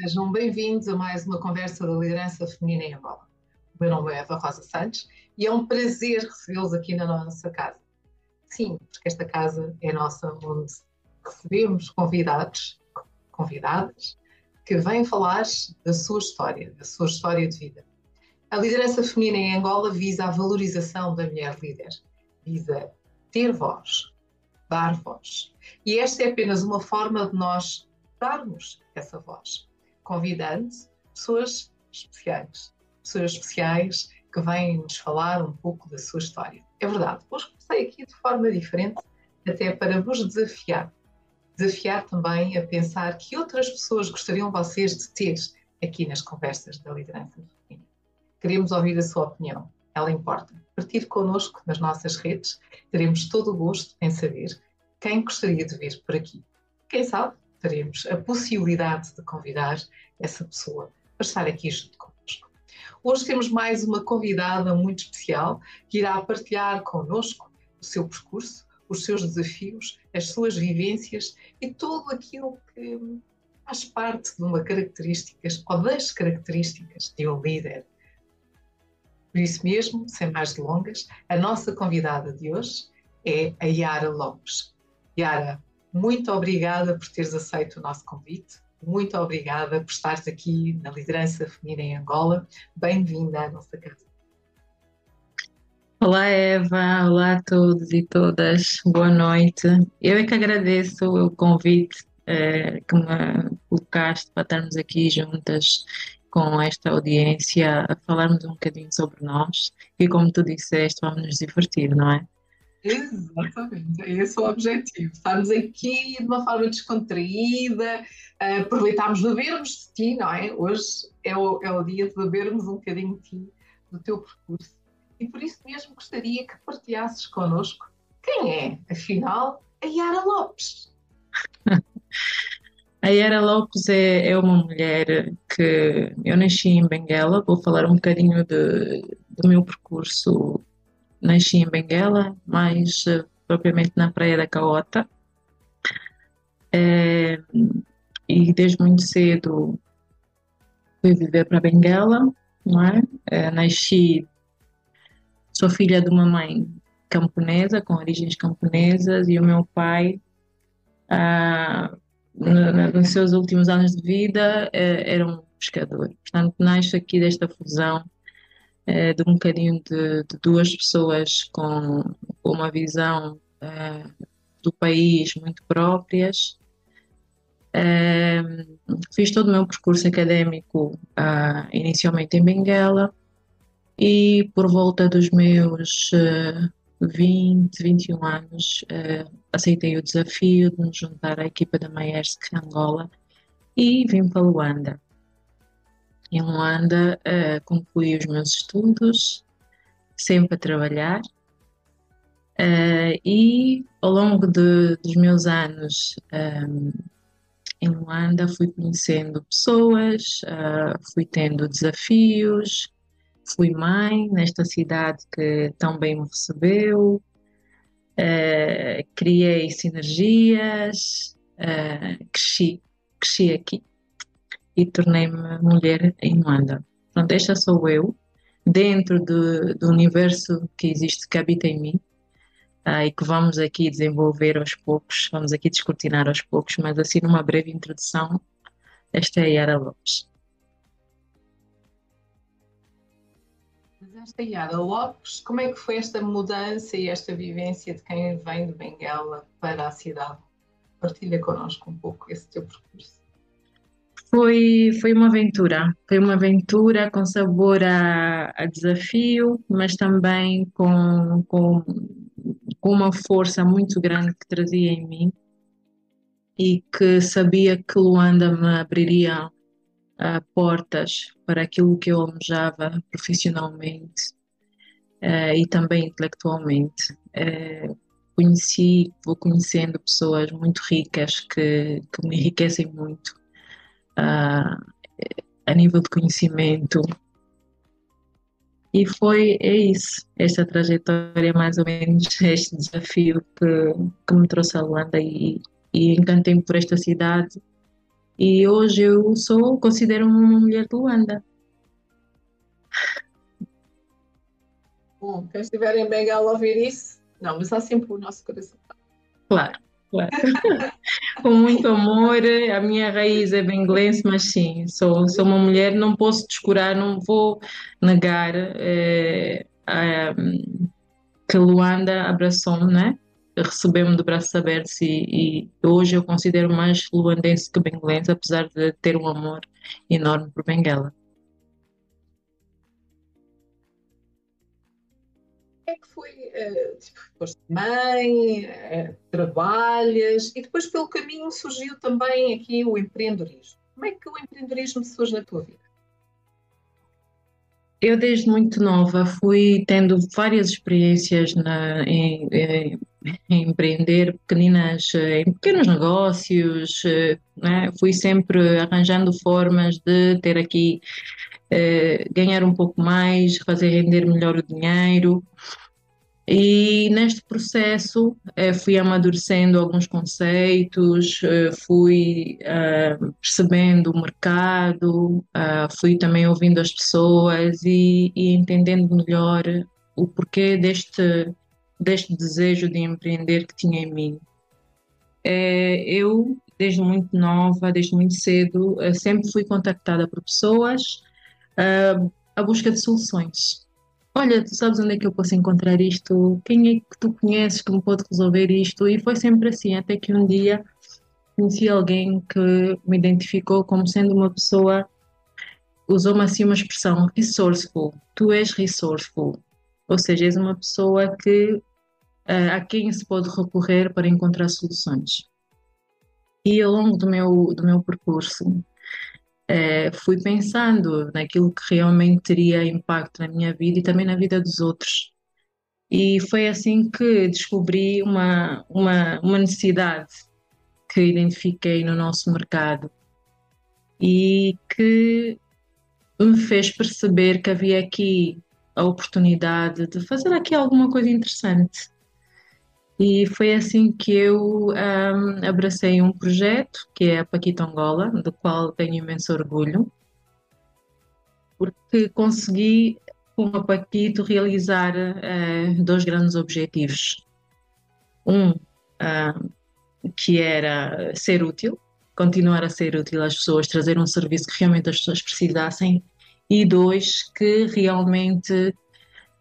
sejam bem-vindos a mais uma conversa da liderança feminina em Angola. O meu nome é Eva Rosa Santos e é um prazer recebê-los aqui na nossa casa. Sim, porque esta casa é nossa, onde recebemos convidados, convidadas, que vêm falar da sua história, da sua história de vida. A liderança feminina em Angola visa a valorização da mulher líder, visa ter voz, dar voz. E esta é apenas uma forma de nós darmos essa voz, convidando pessoas especiais, pessoas especiais que vêm nos falar um pouco da sua história. É verdade, hoje comecei aqui de forma diferente, até para vos desafiar. Desafiar também a pensar que outras pessoas gostariam vocês de ter aqui nas conversas da liderança feminina. Queremos ouvir a sua opinião, ela importa. Partir connosco nas nossas redes, teremos todo o gosto em saber quem gostaria de ver por aqui. Quem sabe teremos a possibilidade de convidar essa pessoa para estar aqui junto connosco. Hoje temos mais uma convidada muito especial que irá partilhar connosco o seu percurso, os seus desafios, as suas vivências e tudo aquilo que faz parte de uma característica ou das características de um líder. Por isso mesmo, sem mais delongas, a nossa convidada de hoje é a Yara Lopes. Yara, muito obrigada por teres aceito o nosso convite. Muito obrigada por estares aqui na liderança feminina em Angola. Bem-vinda à nossa casa. Olá, Eva. Olá a todos e todas. Boa noite. Eu é que agradeço o convite eh, que me colocaste para estarmos aqui juntas com esta audiência a falarmos um bocadinho sobre nós e, como tu disseste, vamos nos divertir, não é? Exatamente, é esse o objetivo. Estarmos aqui de uma forma descontraída, uh, aproveitarmos bebermos de ti, não é? Hoje é o, é o dia de bebermos um bocadinho de ti, do teu percurso. E por isso mesmo gostaria que partilhasses connosco quem é, afinal, a Yara Lopes. A Yara Lopes é, é, uma mulher que eu nasci em Benguela, vou falar um bocadinho de, do meu percurso nasci em Benguela, mais uh, propriamente na Praia da Caota. É, e desde muito cedo fui viver para Benguela, não é? é? Nasci, sou filha de uma mãe camponesa, com origens camponesas, e o meu pai, ah, no, nos seus últimos anos de vida, é, era um pescador. Portanto, nasce aqui desta fusão é, de um bocadinho de, de, duas pessoas com, uma visão é, do país muito próprias. É, fiz todo o meu percurso académico ah, inicialmente em Benguela e por volta dos meus 20, 21 anos aceitei o desafio de me juntar à equipa da Maersk Angola e vim para Luanda. Em Luanda, uh, concluí os meus estudos, sempre a trabalhar, uh, e ao longo de, dos meus anos um, ehm, em Luanda fui conhecendo pessoas, uh, fui tendo desafios, fui mãe nesta cidade que tão bem me recebeu, criei sinergias, cresci, cresci aqui e tornei-me mulher em Luanda. Pronto, esta sou eu, dentro do, universo que existe, que habita em mim, uh, e que vamos aqui desenvolver aos poucos, vamos aqui descortinar aos poucos, mas assim numa breve introdução, esta é a Yara Lopes. Esta Yara Lopes, como é que foi esta mudança e esta vivência de quem vem de Benguela para a cidade? Partilha connosco um pouco esse teu percurso. Foi, foi uma aventura, foi uma aventura com sabor a, a desafio, mas também com, com, com uma força muito grande que trazia em mim e que sabia que Luanda me abriria uh, portas para aquilo que eu almejava profissionalmente uh, e também intelectualmente. Uh, conheci, vou conhecendo pessoas muito ricas que, que me enriquecem muito a nível de conhecimento. E foi, é isso, esta trajetória, mais ou menos, este desafio que, que me trouxe a Luanda e, e encantei-me por esta cidade E hoje eu sou, considero-me uma mulher de Luanda. Bom, quem estiver em Bengala ouvir isso, não, mas há sempre o nosso coração. Claro. Com muito amor, a minha raiz é benguelense, mas sim, sou, sou uma mulher, não posso descurar, não vou negar é, que Luanda abraçou-me, né? recebeu-me de braços abertos e, e, hoje eu considero mais luandense que benguelense, apesar de ter um amor enorme por Benguela. É que foi? Uh, tipo, foste mãe, uh, trabalhas e depois pelo caminho surgiu também aqui o empreendedorismo. Como é que o empreendedorismo surge na tua vida? Eu desde muito nova fui tendo várias experiências na, em, em, em, empreender pequeninas, em pequenos negócios, né? fui sempre arranjando formas de ter aqui eh, ganhar um pouco mais, fazer render melhor o dinheiro. E neste processo eh, fui amadurecendo alguns conceitos, eh, fui percebendo o mercado, fui também ouvindo as pessoas e, e, entendendo melhor o porquê deste, deste desejo de empreender que tinha em mim. eu, desde muito nova, desde muito cedo, sempre fui contactada por pessoas à busca de soluções. Olha, tu sabes onde é que eu posso encontrar isto? Quem é que tu conheces que me pode resolver isto? E foi sempre assim, até que um dia conheci alguém que me identificou como sendo uma pessoa, usou-me assim uma expressão, resourceful. Tu és resourceful. Ou seja, és uma pessoa que uh, a quem se pode recorrer para encontrar soluções. E ao longo do meu, do meu percurso, é, fui pensando naquilo que realmente teria impacto na minha vida e também na vida dos outros. E foi assim que descobri uma, uma, uma necessidade que identifiquei no nosso mercado e que me fez perceber que havia aqui a oportunidade de fazer aqui alguma coisa interessante. E foi assim que eu um, abracei um projeto, que é a Paquita Angola, do qual tenho imenso orgulho, porque consegui, com a Paquito, realizar uh, dois grandes objetivos. Um, uh, que era ser útil, continuar a ser útil às pessoas, trazer um serviço que realmente as pessoas precisassem, e dois, que realmente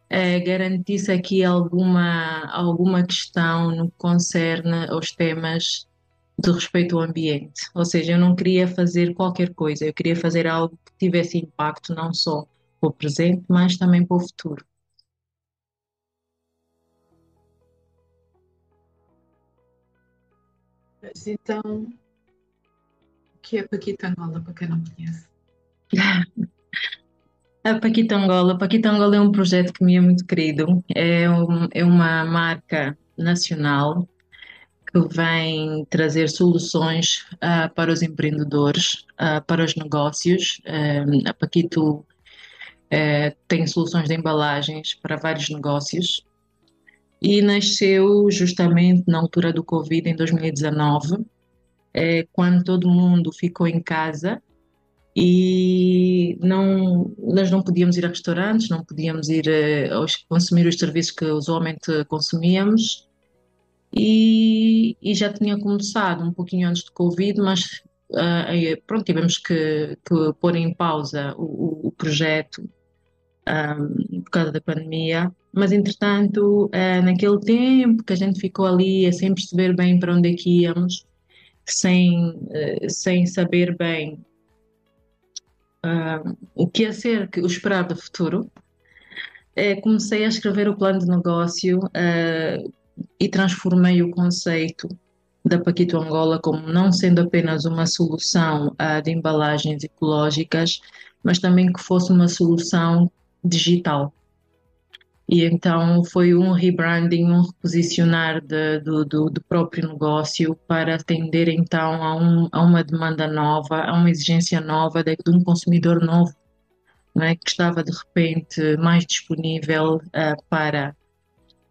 eh, garantisse aqui alguma, alguma questão no que concerne aos temas de respeito ao ambiente. Ou seja, eu não queria fazer qualquer coisa, eu queria fazer algo que tivesse impacto não só para o presente, mas também para o futuro. Mas então, o que é Paquita Angola, para quem não conhece? A Paquita Angola. A Paquita Angola é um projeto que me é muito querido. É, um, é uma marca nacional que vem trazer soluções uh, para os empreendedores, uh, para os negócios. Uh, a Paquito tem soluções de embalagens para vários negócios e nasceu justamente na altura do Covid, em 2019, eh, quando todo mundo ficou em casa e não, nós não podíamos ir a restaurantes, não podíamos ir uh, consumir os serviços que usualmente consumíamos. E, e, já tinha começado um pouquinho antes do Covid, mas uh, pronto, tivemos que, que, pôr em pausa o, o projeto um, por causa da pandemia, mas entretanto, uh, naquele tempo que a gente ficou ali sem perceber bem para onde é que íamos, sem, sem saber bem uh, o que ia ser o esperar do futuro, é, comecei a escrever o plano de negócio uh, e transformei o conceito da Paquito Angola como não sendo apenas uma solução uh, de embalagens ecológicas, mas também que fosse uma solução digital. E então foi um rebranding, um reposicionar de, do, do, do, próprio negócio para atender então a, um, a, uma demanda nova, a uma exigência nova de, de um consumidor novo, é? que estava de repente mais disponível uh, para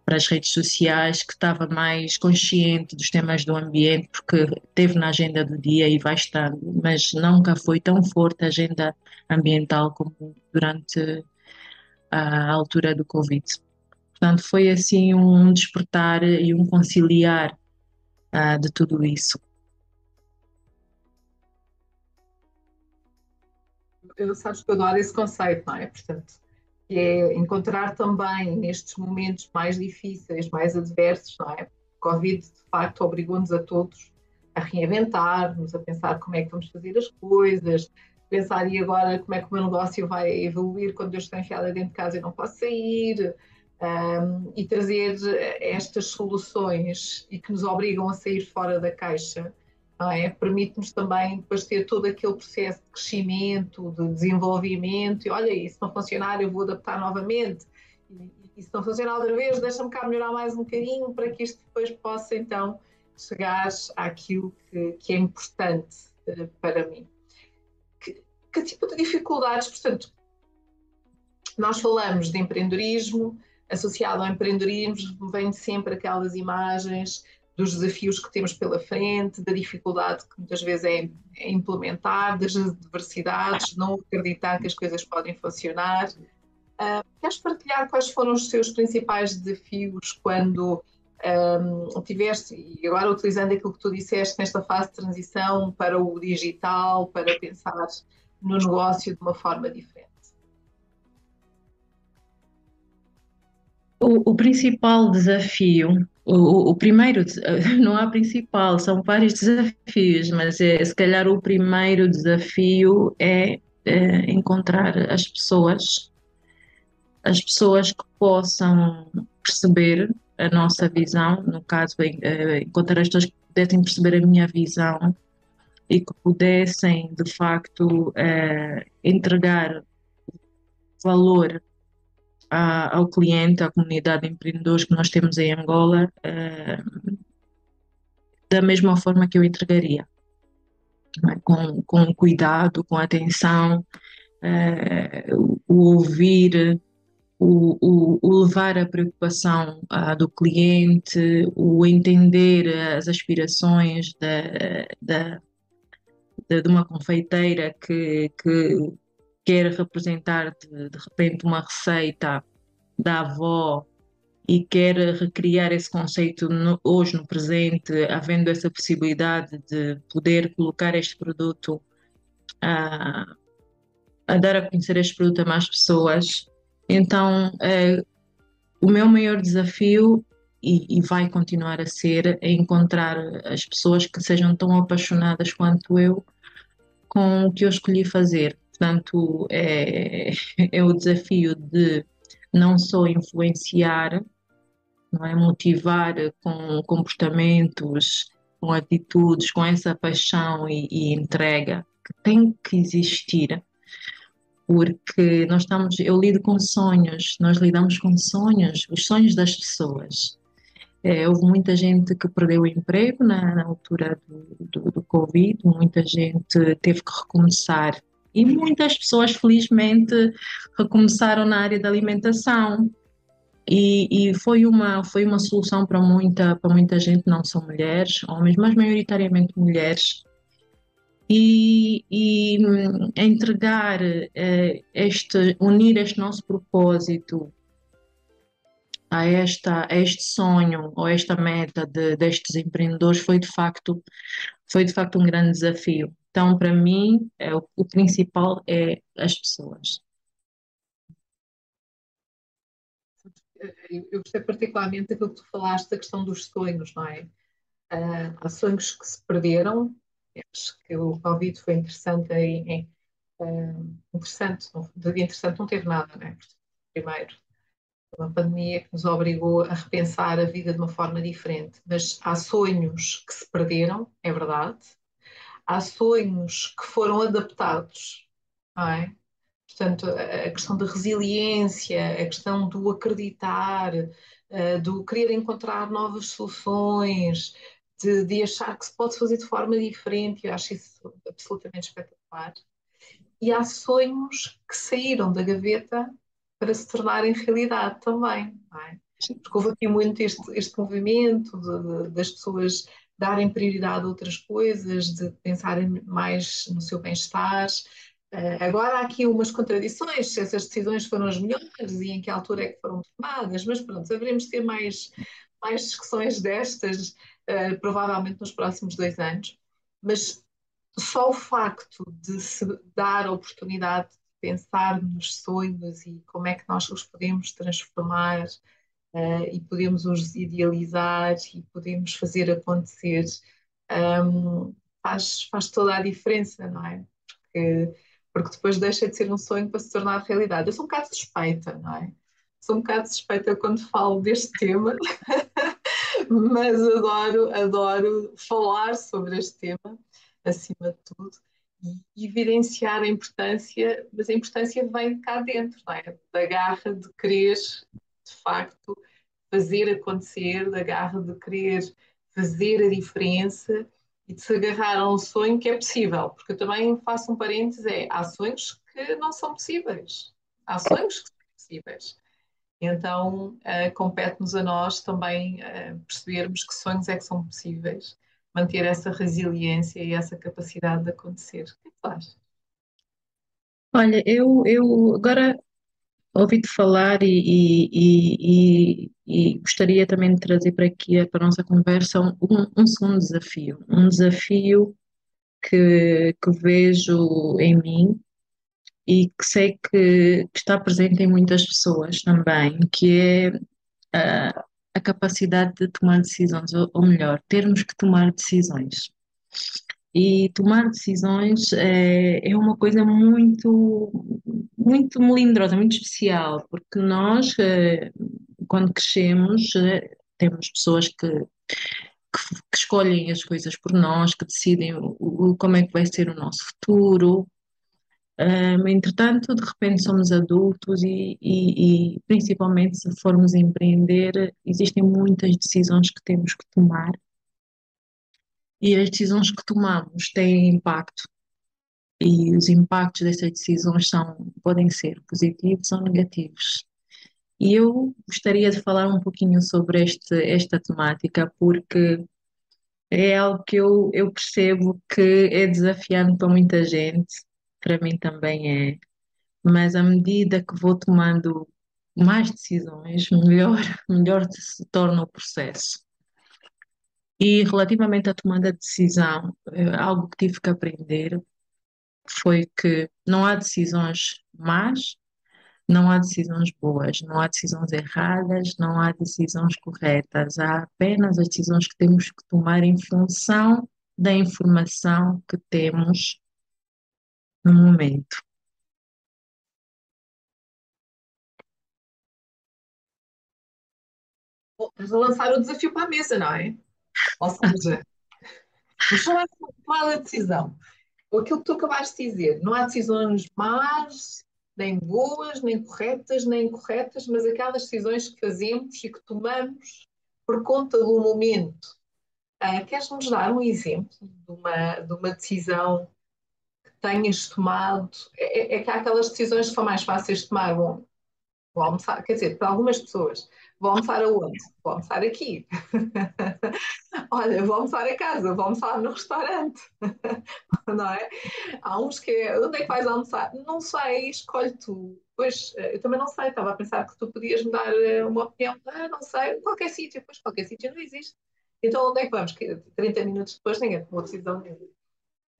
para as redes sociais, que estava mais consciente dos temas do ambiente, porque teve na agenda do dia e vai estar, mas nunca foi tão forte a agenda ambiental como durante a altura do Covid. Portanto, foi assim um despertar e um conciliar uh, de tudo isso. Eu sabes que eu adoro esse conceito, não é? Portanto, é encontrar também nestes momentos mais difíceis, mais adversos, não é? O Covid, de facto, obrigou-nos a todos a reinventar-nos, a pensar como é que vamos fazer as coisas, pensar e agora como é que o meu negócio vai evoluir quando eu estou enfiada dentro de casa e não posso sair, um, e trazer estas soluções e que nos obrigam a sair fora da caixa, é? permite-nos também depois ter todo aquele processo de crescimento, de desenvolvimento, e olha, isso não funcionar, eu vou adaptar novamente, e, e se não funcionar outra vez, deixa-me cá melhorar mais um bocadinho para que isto depois possa então chegar àquilo que, que é importante uh, para mim. Que, tipo de dificuldades, portanto, nós falamos de empreendedorismo, associado ao empreendedorismo vem sempre aquelas imagens dos desafios que temos pela frente, da dificuldade que muitas vezes é, é implementar, das adversidades, não acreditar que as coisas podem funcionar. Uh, queres partilhar quais foram os teus principais desafios quando um, tiveste, e agora utilizando aquilo que tu disseste nesta fase de transição para o digital, para pensar no negócio de uma forma diferente? O, o principal desafio, o, o, primeiro, não há principal, são vários desafios, mas é, se calhar o primeiro desafio é, é encontrar as pessoas, as pessoas que possam perceber a nossa visão, no caso, é, encontrar as pessoas que pudessem perceber a minha visão e que pudessem, de facto, é, entregar valor a, ao cliente, à comunidade de empreendedores que nós temos em Angola, uh, da mesma forma que eu entregaria. É? Com, com cuidado, com atenção, uh, o ouvir, o, o, o, levar a preocupação uh, do cliente, o entender as aspirações da, da, de, de uma confeiteira que, que quer representar de, de repente uma receita da avó e quer recriar esse conceito no, hoje no presente, havendo essa possibilidade de poder colocar este produto a, a dar a conhecer este produto a mais pessoas. Então, é, o meu maior desafio e, e, vai continuar a ser é encontrar as pessoas que sejam tão apaixonadas quanto eu com o que eu escolhi fazer. Portanto, é, é o desafio de não só influenciar, não é motivar com comportamentos, com atitudes, com essa paixão e, e entrega que tem que existir, porque nós estamos, eu lido com sonhos, nós lidamos com sonhos, os sonhos das pessoas. É, houve muita gente que perdeu o emprego na, na altura do, do, do, Covid, muita gente teve que recomeçar e muitas pessoas, felizmente, recomeçaram na área da alimentação. E, e, foi uma foi uma solução para muita para muita gente não são mulheres homens mas maioritariamente mulheres e, e hum, entregar eh, este unir este nosso propósito a esta a este sonho ou esta meta de, destes empreendedores foi de facto foi de facto um grande desafio então, para mim, é, o, o principal é as pessoas. Eu gostei particularmente daquilo que tu falaste, da questão dos sonhos, não é? Uh, há sonhos que se perderam, acho que o Covid foi interessante em, em uh, interessante, não, interessante não teve nada, não é? Primeiro, uma pandemia que nos obrigou a repensar a vida de uma forma diferente, mas há sonhos que se perderam, é verdade, há sonhos que foram adaptados, não é? Portanto, a questão da resiliência, a questão do acreditar, uh, do querer encontrar novas soluções, de, de, achar que se pode fazer de forma diferente, eu acho isso absolutamente espetacular. E há sonhos que saíram da gaveta para se tornarem realidade também, é? Porque houve aqui muito este, este movimento de, de, das pessoas darem prioridade a outras coisas, de pensarem mais no seu bem-estar. Uh, agora há aqui umas contradições, se essas decisões foram as melhores e em que altura é que foram tomadas, mas pronto, haveremos ter mais, mais discussões destas, uh, provavelmente nos próximos dois anos. Mas só o facto de se dar a oportunidade de pensar nos sonhos e como é que nós os podemos transformar uh, e podemos os idealizar e podemos fazer acontecer, um, faz, faz toda a diferença, não é? Porque, porque depois deixa de ser um sonho para se tornar realidade. Eu sou um bocado suspeita, não é? Sou um bocado suspeita quando falo deste tema, mas adoro, adoro falar sobre este tema, acima de tudo evidenciar a importância, mas a importância vem de cá dentro, não é? Da garra de querer, de facto, fazer acontecer, da garra de querer fazer a diferença e de se agarrar a um sonho que é possível. Porque eu também faço um parênteses, é, há sonhos que não são possíveis. Há sonhos que são possíveis. Então, uh, compete-nos a nós também uh, percebermos que sonhos é que são possíveis manter essa resiliência e essa capacidade de acontecer. O que é tu achas? Olha, eu, eu agora ouvi-te falar e, e, e, e, gostaria também de trazer para aqui, para a nossa conversa, um, um segundo desafio. Um desafio que, que vejo em mim e que sei que, está presente em muitas pessoas também, que é uh, a capacidade de tomar decisões, ou, ou melhor, termos que tomar decisões. E tomar decisões é, é uma coisa muito, muito melindrosa, muito especial, porque nós, eh, quando crescemos, eh, temos pessoas que, que, que escolhem as coisas por nós, que decidem o, como é que vai ser o nosso futuro, um, entretanto, de repente somos adultos e, e, e, principalmente se formos empreender, existem muitas decisões que temos que tomar. E as decisões que tomamos têm impacto. E os impactos dessas decisões são, podem ser positivos ou negativos. E eu gostaria de falar um pouquinho sobre este, esta temática porque é algo que eu, eu percebo que é desafiante para muita gente para mim também é. Mas à medida que vou tomando mais decisões, melhor, melhor se torna o processo. E relativamente à tomada de decisão, eh, algo que tive que aprender foi que não há decisões más, não há decisões boas, não há decisões erradas, não há decisões corretas, há apenas as decisões que temos que tomar em função da informação que temos no momento. A lançar o desafio para a mesa, não é? Ou seja, vamos falar tomada de decisão. Aquilo que tu acabaste de dizer, não há decisões más, nem boas, nem corretas, nem incorretas, mas aquelas decisões que fazemos e que tomamos por conta do momento. Uh, Queres-nos dar um exemplo de uma, de uma decisão tenhas tomado. É, é, que há aquelas decisões que são mais fáceis de tomar. Bom, vou almoçar, quer dizer, para algumas pessoas, vou almoçar aonde? Vou almoçar aqui. Olha, vou almoçar a casa, vou almoçar no restaurante. não é? Há uns que é, onde é que vais almoçar? Não sei, escolhe tu. Pois, eh, eu também não sei, estava a pensar que tu podias me dar eh, uma opinião. Ah, não sei, qualquer sítio. Pois, qualquer sítio não existe. Então, onde é que vamos? 30 minutos depois ninguém tomou decisão nenhuma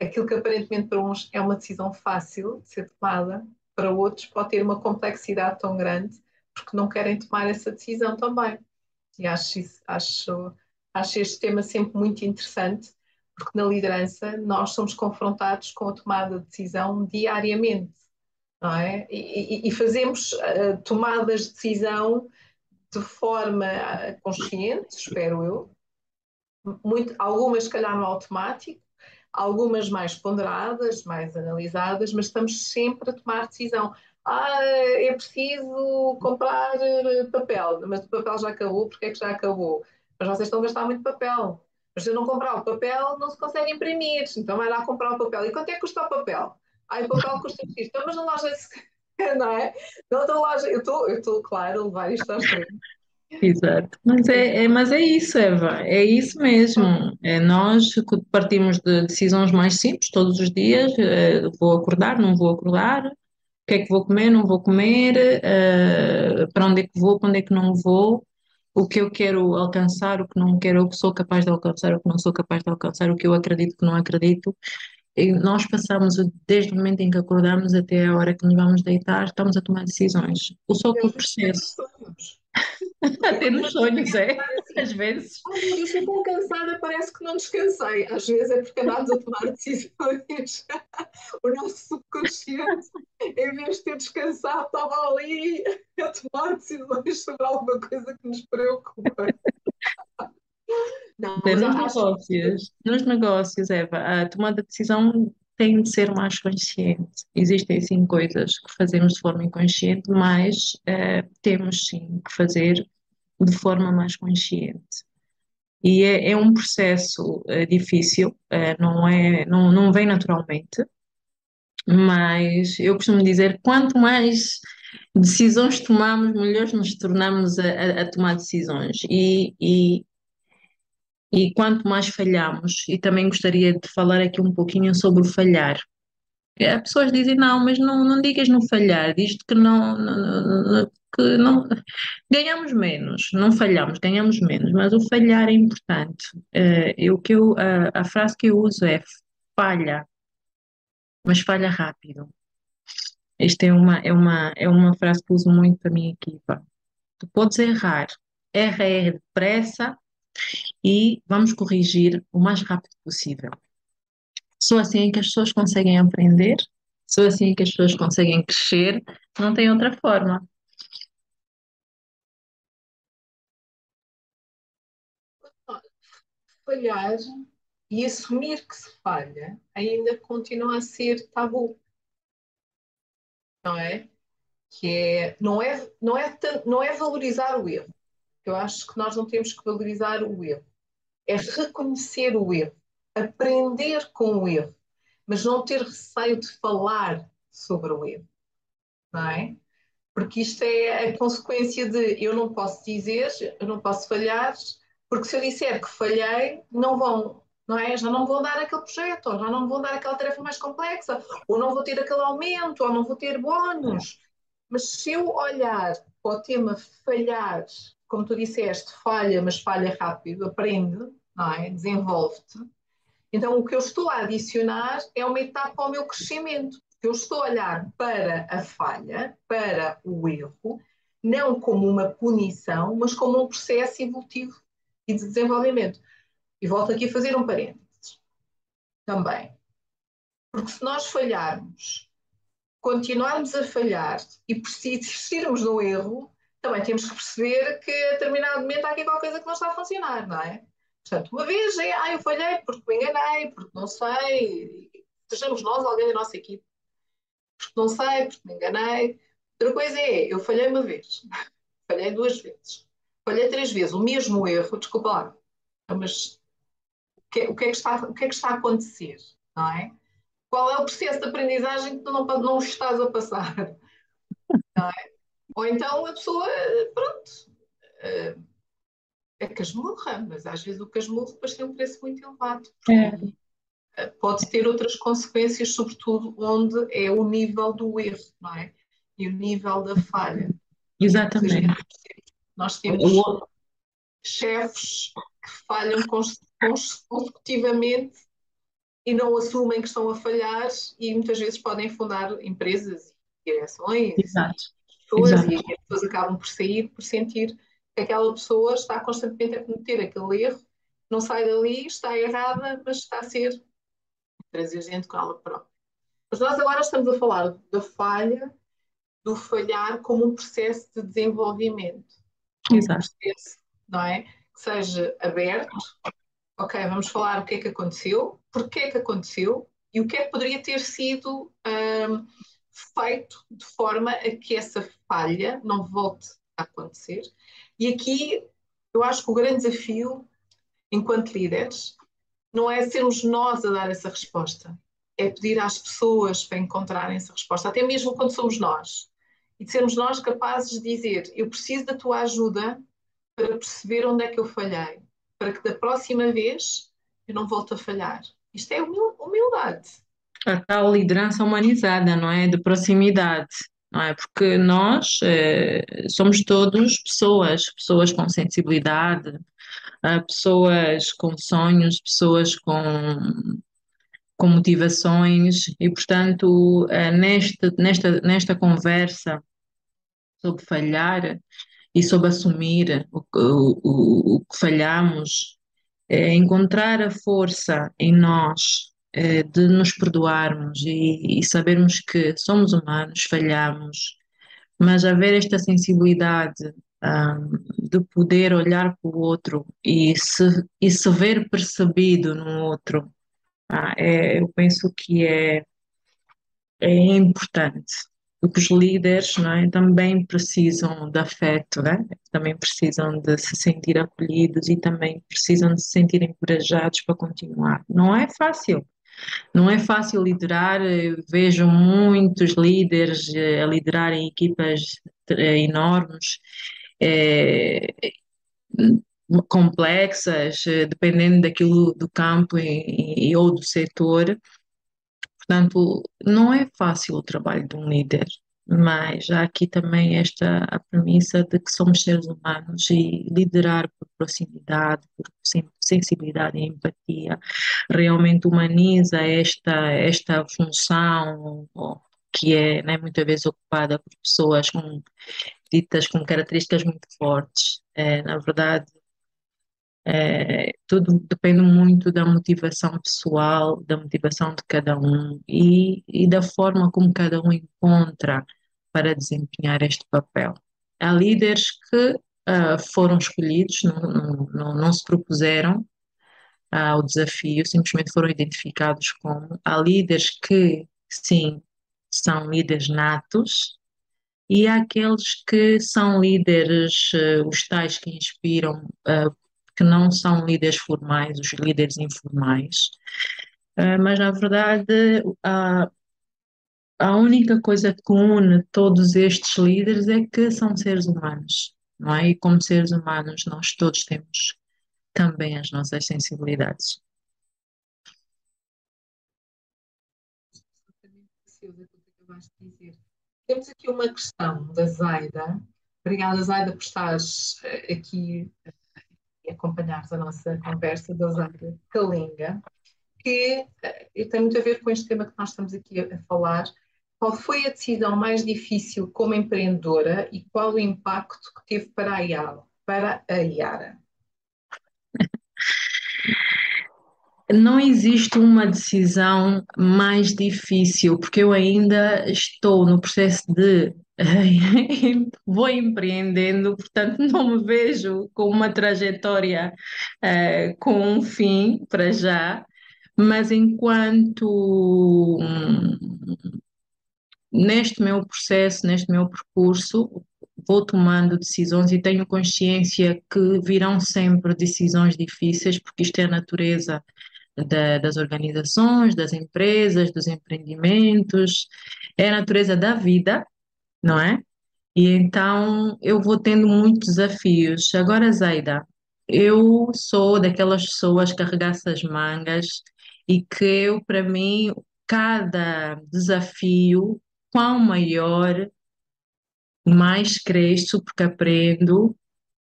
aquilo que aparentemente para uns é uma decisão fácil de ser tomada, para outros pode ter uma complexidade tão grande porque não querem tomar essa decisão também. E acho, isso, acho, acho este tema sempre muito interessante, porque na liderança nós somos confrontados com a tomada de decisão diariamente, não é? E, e, fazemos uh, tomadas de decisão de forma uh, consciente, espero eu, muito, algumas, se calhar, no automático, algumas mais ponderadas, mais analisadas, mas estamos sempre a tomar decisão. Ah, é preciso comprar eh, papel, mas o papel já acabou, porque é que já acabou? Mas vocês estão a gastar muito papel. Mas se eu não comprar o papel, não se consegue imprimir. Então vai lá comprar o papel. E quanto é que custa o papel? Ah, o papel custa X. Então, mas na loja, não é? Na outra loja, eu estou, eu estou, claro, a levar isto ao extremo. Exato. Mas é, é, mas é isso, Eva. É isso mesmo. É nós partimos de decisões mais simples todos os dias. eh, vou acordar, não vou acordar. O que é que vou comer, não vou comer. eh, para onde é que vou, para onde é que não vou. O que eu quero alcançar, o que não quero, o que sou capaz de alcançar, o que não sou capaz de alcançar, o que eu acredito, o que não acredito. E nós passamos desde o momento em que acordamos até a hora que nos vamos deitar, estamos a tomar decisões. O só que o processo, até nos sonhos, é, Assim, às vezes. Ai, eu estou tão cansada, parece que não descansei. Às vezes é porque andámos a tomar decisões. O nosso subconsciente, em vez de ter descansado, estava ali a tomar decisões sobre alguma coisa que nos preocupa. Não, nos acho negócios, nos negócios, Eva, a tomada de decisão tem de ser mais consciente. Existem sim coisas que fazemos de forma inconsciente, mas eh, temos sim que fazer de forma mais consciente. E é, é um processo eh, difícil, eh, não é, não, não vem naturalmente, mas eu costumo dizer, quanto mais decisões tomamos, melhores nos tornamos a, a- a tomar decisões. E, e, e quanto mais falhamos, e também gostaria de falar aqui um pouquinho sobre falhar. As pessoas dizem, não, mas não, não digas no falhar, diz que não, não- que não ganhamos menos, não falhamos, ganhamos menos, mas o falhar é importante. Eu, que eu, a, a frase que eu uso é falha, mas falha rápido. Esta é uma, é uma, é uma frase que uso muito para a minha equipa. Tu podes errar, erra, erra depressa e vamos corrigir o mais rápido possível. Só assim é que as pessoas conseguem aprender, só assim é que as pessoas conseguem crescer, não tem outra forma. falhar e assumir que se falha ainda continua a ser tabu, não é? Que é, não é, não é, não é valorizar o erro. Eu acho que nós não temos que valorizar o erro. É reconhecer o erro, aprender com o erro, mas não ter receio de falar sobre o erro, não é? Porque isto é a consequência de eu não posso dizer, eu não posso falhar, porque se eu disser que falhei, não vão, não é? Já não vão dar aquele projeto, ou já não vão dar aquela tarefa mais complexa, ou não vou ter aquele aumento, ou não vou ter bónus. Mas se eu olhar para o tema falhar, como tu disseste, falha, mas falha rápido, aprende, é? Desenvolve-te. Então, o que eu estou a adicionar é uma etapa ao meu crescimento. Eu estou a olhar para a falha, para o erro, não como uma punição, mas como um processo evolutivo e de desenvolvimento. E volto aqui a fazer um parênteses também. Porque se nós falharmos, continuarmos a falhar e persistirmos no erro, também temos que perceber que a determinado momento há aqui qualquer coisa que não está a funcionar, não é? Portanto, uma vez, é, ah, eu falhei porque me enganei, porque não sei, sejamos nós alguém da nossa equipe, porque não sei, porque me enganei. Outra coisa é, eu falhei uma vez, falhei duas vezes, falhei três vezes, o mesmo erro, desculpa lá, mas o que, o que, é, que está, o que é que está a acontecer, não é? Qual é o processo de aprendizagem que tu não, não estás a passar? Não é? Ou então a pessoa, pronto, é casmurra, mas às vezes o casmurro depois tem um preço muito elevado. É. Pode ter outras consequências, sobretudo onde é o nível do erro, não é? E o nível da falha. Exatamente. Nós temos chefes que falham consecutivamente e não assumem que estão a falhar e muitas vezes podem fundar empresas e direções Exato. E pessoas Exato. e as pessoas acabam por sair por sentir que aquela pessoa está constantemente a cometer aquele erro, não sai dali, está errada, mas está a ser transigente com ela própria. Mas nós agora estamos a falar da falha, do falhar como um processo de desenvolvimento. Exato. Um processo, não é? Que seja aberto, ok, vamos falar o que é que aconteceu, porquê é que aconteceu e o que é que poderia ter sido um, feito de forma a que essa falha não volte a acontecer. E aqui eu acho que o grande desafio, enquanto líderes, não é sermos nós a dar essa resposta, é pedir às pessoas para encontrarem essa resposta, até mesmo quando somos nós. E de sermos nós capazes de dizer: Eu preciso da tua ajuda para perceber onde é que eu falhei, para que da próxima vez eu não volte a falhar. Isto é humildade. A tal liderança humanizada, não é? De proximidade, não é? Porque nós eh, somos todos pessoas, pessoas com sensibilidade, uh, pessoas com sonhos, pessoas com, com motivações, e portanto, uh, nesta, nesta, nesta conversa sobre falhar e sobre assumir o, o, o que falhamos, é encontrar a força em nós é, de nos perdoarmos e, e sabermos que somos humanos, falhamos, mas haver esta sensibilidade um, de poder olhar para o outro e se, e se ver percebido no outro, é, eu penso que é, é importante. Porque os líderes é, também precisam de afeto, né? também precisam de se sentir acolhidos e também precisam de se sentir encorajados para continuar. Não é fácil, não é fácil liderar, vejo muitos líderes eh, a liderarem equipas eh, enormes é, complexas, eh, dependendo daquilo do campo e, e, ou do setor. Portanto, não é fácil o trabalho de um líder, mas há aqui também esta a premissa de que somos seres humanos e liderar por proximidade, por sensibilidade e empatia, realmente humaniza esta, esta função que é né, muitas vezes ocupada por pessoas com ditas com características muito fortes. É, na verdade, é, tudo depende muito da motivação pessoal, da motivação de cada um e, e da forma como cada um encontra para desempenhar este papel. Há líderes que uh, foram escolhidos, não, não, não, não se propuseram ao desafio, simplesmente foram identificados como. Há líderes que, sim, são líderes natos, e há aqueles que são líderes, uh, os tais que inspiram, que não são líderes formais, os líderes informais. Mas, na verdade, a, única coisa que une todos estes líderes é que são seres humanos, não é? E como seres humanos, nós todos temos também as nossas sensibilidades. dizer temos aqui uma questão da Zaida. Obrigada, Zaida, por estares eh, aqui eh, e acompanhares a nossa conversa da Zaida Kalinga, que eh, tem muito a ver com este tema que nós estamos aqui a, falar. Qual foi a decisão mais difícil como empreendedora e qual o impacto que teve para a Yara? Para a? Não existe uma decisão mais difícil, porque eu ainda estou no processo de vou empreendendo, portanto não me vejo com uma trajetória uh, com um fim para já, mas enquanto hum, neste meu processo, neste meu percurso, vou tomando decisões e tenho consciência que virão sempre decisões difíceis, porque isto é a natureza da, das organizações, das empresas, dos empreendimentos, é a natureza da vida, não é? E então eu vou tendo muitos desafios. Agora, Zaida, eu sou daquelas pessoas que arregaçam as mangas e que eu, para mim, cada desafio, quão maior, mais cresço, porque aprendo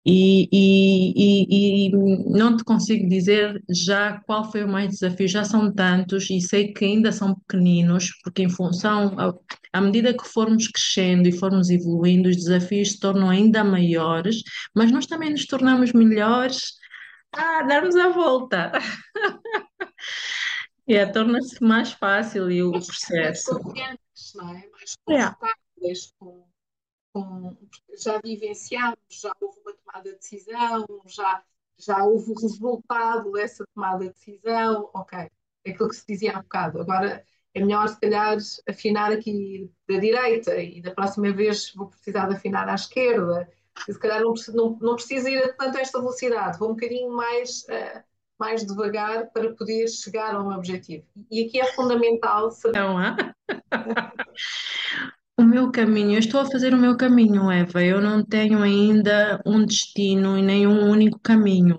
e, e, e, não te consigo dizer já qual foi o mais desafio, já são tantos e sei que ainda são pequeninos, porque em função, à medida que formos crescendo e formos evoluindo, os desafios se tornam ainda maiores, mas nós também nos tornamos melhores a darmos a volta. é, torna-se mais fácil e o processo. Confiantes, não é? Mais confortáveis é. com com, já vivenciamos, já houve uma tomada de decisão, já, já houve o resultado dessa tomada de decisão, ok, é aquilo que se dizia há um bocado. Agora é melhor, se calhar, afinar aqui da direita e da próxima vez vou precisar de afinar à esquerda. E se calhar não, não, não precisa ir a tanto a esta velocidade, vou um bocadinho mais, uh, mais devagar para poder chegar ao meu objetivo. E aqui é fundamental saber. Não, O meu caminho, eu estou a fazer o meu caminho, Eva. Eu não tenho ainda um destino e nem um único caminho.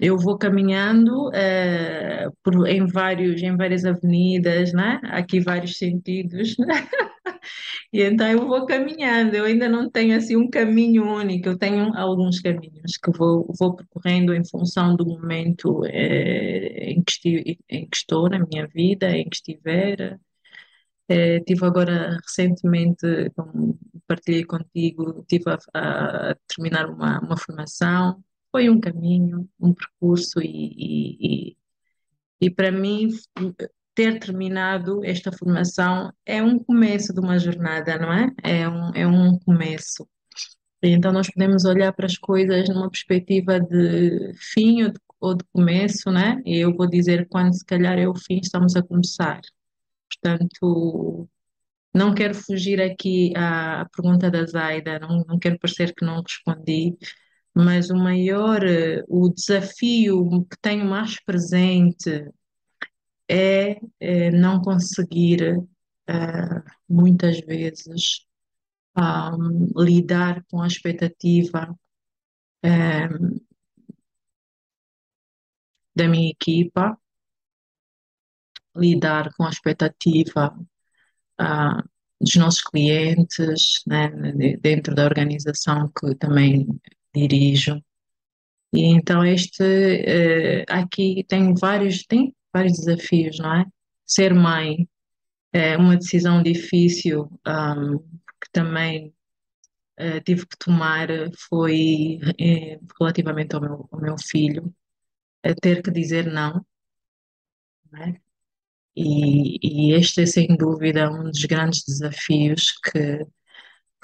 Eu vou caminhando eh, por, em vários, em várias avenidas, né? Aqui vários sentidos, né? E então eu vou caminhando. Eu ainda não tenho assim um caminho único. Eu tenho alguns caminhos que vou, vou percorrendo em função do momento eh, em que esti- em que estou na minha vida, em que estiver. Eh, tive agora recentemente, como partilhei contigo, tive a, a terminar uma, uma formação. Foi um caminho, um percurso e, e, e para mim ter terminado esta formação é um começo de uma jornada, não é? É um, é um começo. E Então nós podemos olhar para as coisas numa perspectiva de fim ou de, ou de começo, né? E eu vou dizer quando se calhar é o fim, estamos a começar. Portanto, não quero fugir aqui à pergunta da Zaida, não, não quero parecer que não respondi, mas o maior, eh, o desafio que tenho mais presente é, eh, não conseguir, eh, muitas vezes, ahm, lidar com a expectativa, ehm, da minha equipa, lidar com a expectativa, ah, dos nossos clientes, né, de- dentro da organização que também dirijo. E então este eh, aqui tem vários tem vários desafios, não é? Ser mãe é uma decisão difícil, ahm, que também eh, tive que tomar foi eh, relativamente ao meu, ao meu filho, ter que dizer não, não é? E, e este é sem dúvida um dos grandes desafios que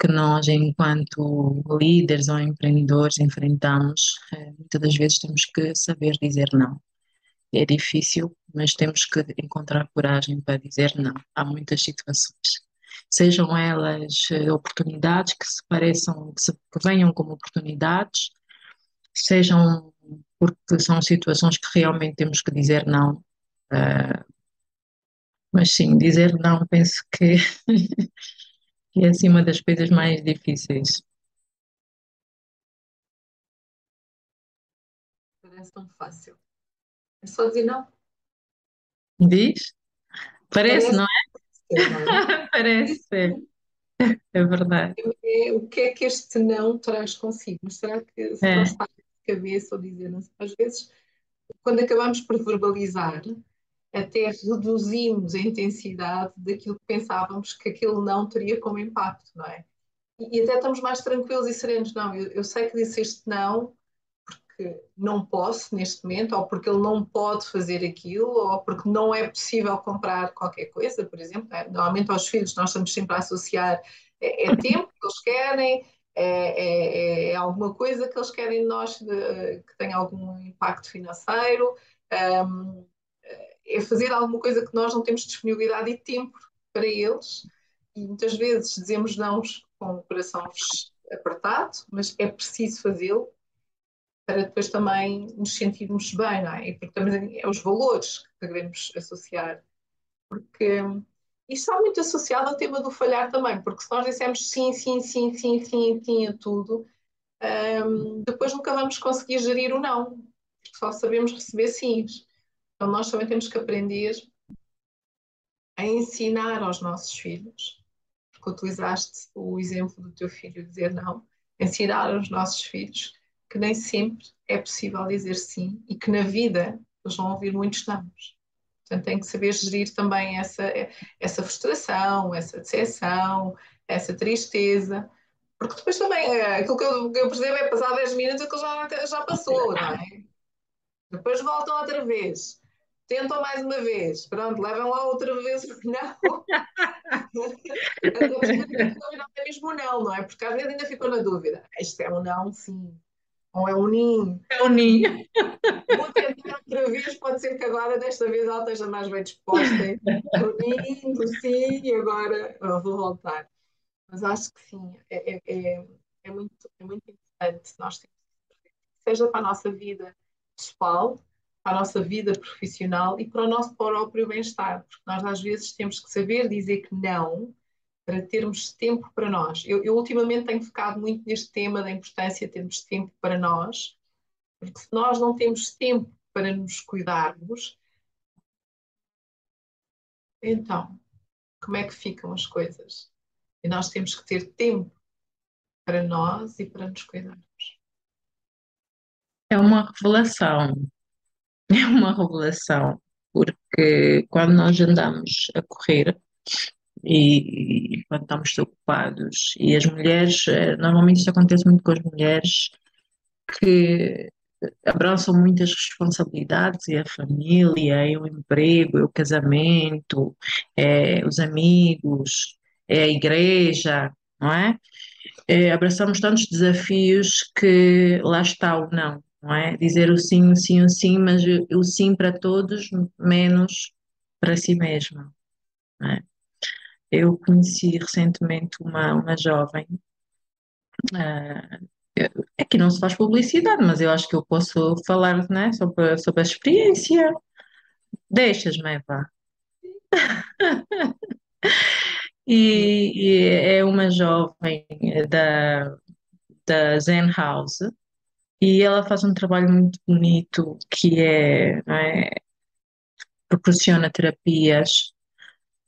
que nós, enquanto líderes ou empreendedores, enfrentamos. Eh, Muitas das vezes temos que saber dizer não. É difícil, mas temos que encontrar coragem para dizer não. Há muitas situações. Sejam elas eh, oportunidades que se pareçam, que, se, que venham como oportunidades, sejam porque são situações que realmente temos que dizer não. Eh, mas sim, dizer não, penso que é assim uma das coisas mais difíceis. Parece tão fácil. É só dizer não. Diz? Parece, Parece não não é? é? Parece, é, é verdade. É, o que é que este não traz consigo? Será que se É, nós de cabeça ou dizer, não às vezes, quando acabamos por verbalizar, até reduzimos a intensidade daquilo que pensávamos que aquilo não teria como impacto, não é? E, e até estamos mais tranquilos e serenos. Não, eu, eu sei que disse este não porque não posso neste momento, ou porque ele não pode fazer aquilo, ou porque não é possível comprar qualquer coisa, por exemplo. né? Normalmente aos filhos nós estamos sempre a associar é, é tempo que eles querem, é, é- é alguma coisa que eles querem de nós de- que tenha algum impacto financeiro, hum, é fazer alguma coisa que nós não temos disponibilidade e tempo para eles. E muitas vezes dizemos não com o coração apertado, mas é preciso fazê-lo para depois também nos sentirmos bem, não é? E porque também é os valores que queremos associar. Porque isto está muito associado ao tema do falhar também, porque se nós dissermos sim, sim, sim, sim, sim, sim a tudo, hum, depois nunca vamos conseguir gerir o não, só sabemos receber sims. Então nós também temos que aprender a ensinar aos nossos filhos, porque utilizaste o exemplo do teu filho dizer não, ensinar aos nossos filhos que nem sempre é possível dizer sim e que na vida eles vão ouvir muitos nãos. Portanto, tem que saber gerir também essa, essa frustração, essa decepção, essa tristeza, porque depois também é, aquilo que eu, que eu percebo é passar 10 minutos aquilo já, já passou, não é? Depois voltam outra vez, tentam mais uma vez, pronto, levam lá outra vez o não. não é mesmo não, não é? Porque às vezes ainda ficou na dúvida. Isto é um não, sim. Ou é um ninho. é o ninho. Vou tentar outra vez, pode ser que agora, desta vez, ela esteja mais bem disposta. Estou lindo, sim, e agora eu vou voltar. Mas acho que sim, é, é, é, é muito, é muito importante nós temos, seja para a nossa vida pessoal, para a nossa vida profissional e para o nosso próprio bem-estar, porque nós às vezes temos que saber dizer que não, para termos tempo para nós. Eu, eu, ultimamente tenho focado muito neste tema da importância de termos tempo para nós, porque se nós não temos tempo para nos cuidarmos, então, como é que ficam as coisas? E nós temos que ter tempo para nós e para nos cuidarmos. É uma revelação. É uma revelação, porque quando nós andamos a correr e, e quando estamos ocupados, e as mulheres, eh, normalmente isso acontece muito com as mulheres que abraçam muitas responsabilidades, e a família, e o emprego, e o casamento, é, os amigos, é a igreja, não é? é? Abraçamos tantos desafios que lá está o não, não é? Dizer o sim, o sim, o sim, mas o sim para todos, menos para si mesma, é? Eu conheci recentemente uma, uma jovem uh, Aqui não se faz publicidade, mas eu acho que eu posso falar, né, sobre, sobre a experiência. Deixas-me, Eva. e, e, é uma jovem da, da Zen House e ela faz um trabalho muito bonito que é, é proporciona terapias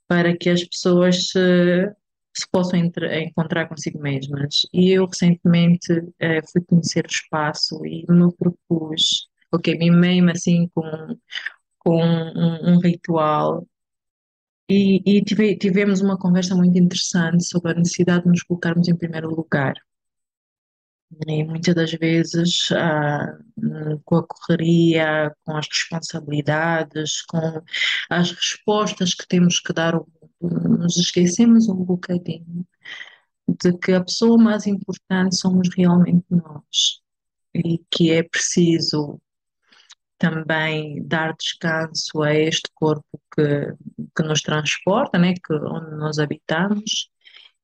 para que as pessoas se se possam encontrar consigo mesmas. E eu recentemente eh, fui conhecer o espaço e me propus, ok, mimei-me assim com, com um, um ritual e, e tive, tivemos uma conversa muito interessante sobre a necessidade de nos colocarmos em primeiro lugar. E muitas das vezes, ah, com a correria, com as responsabilidades, com as respostas que temos que dar ao nos esquecemos um bocadinho de que a pessoa mais importante somos realmente nós. E que é preciso também dar descanso a este corpo que, que nos transporta, né, que, onde nós habitamos,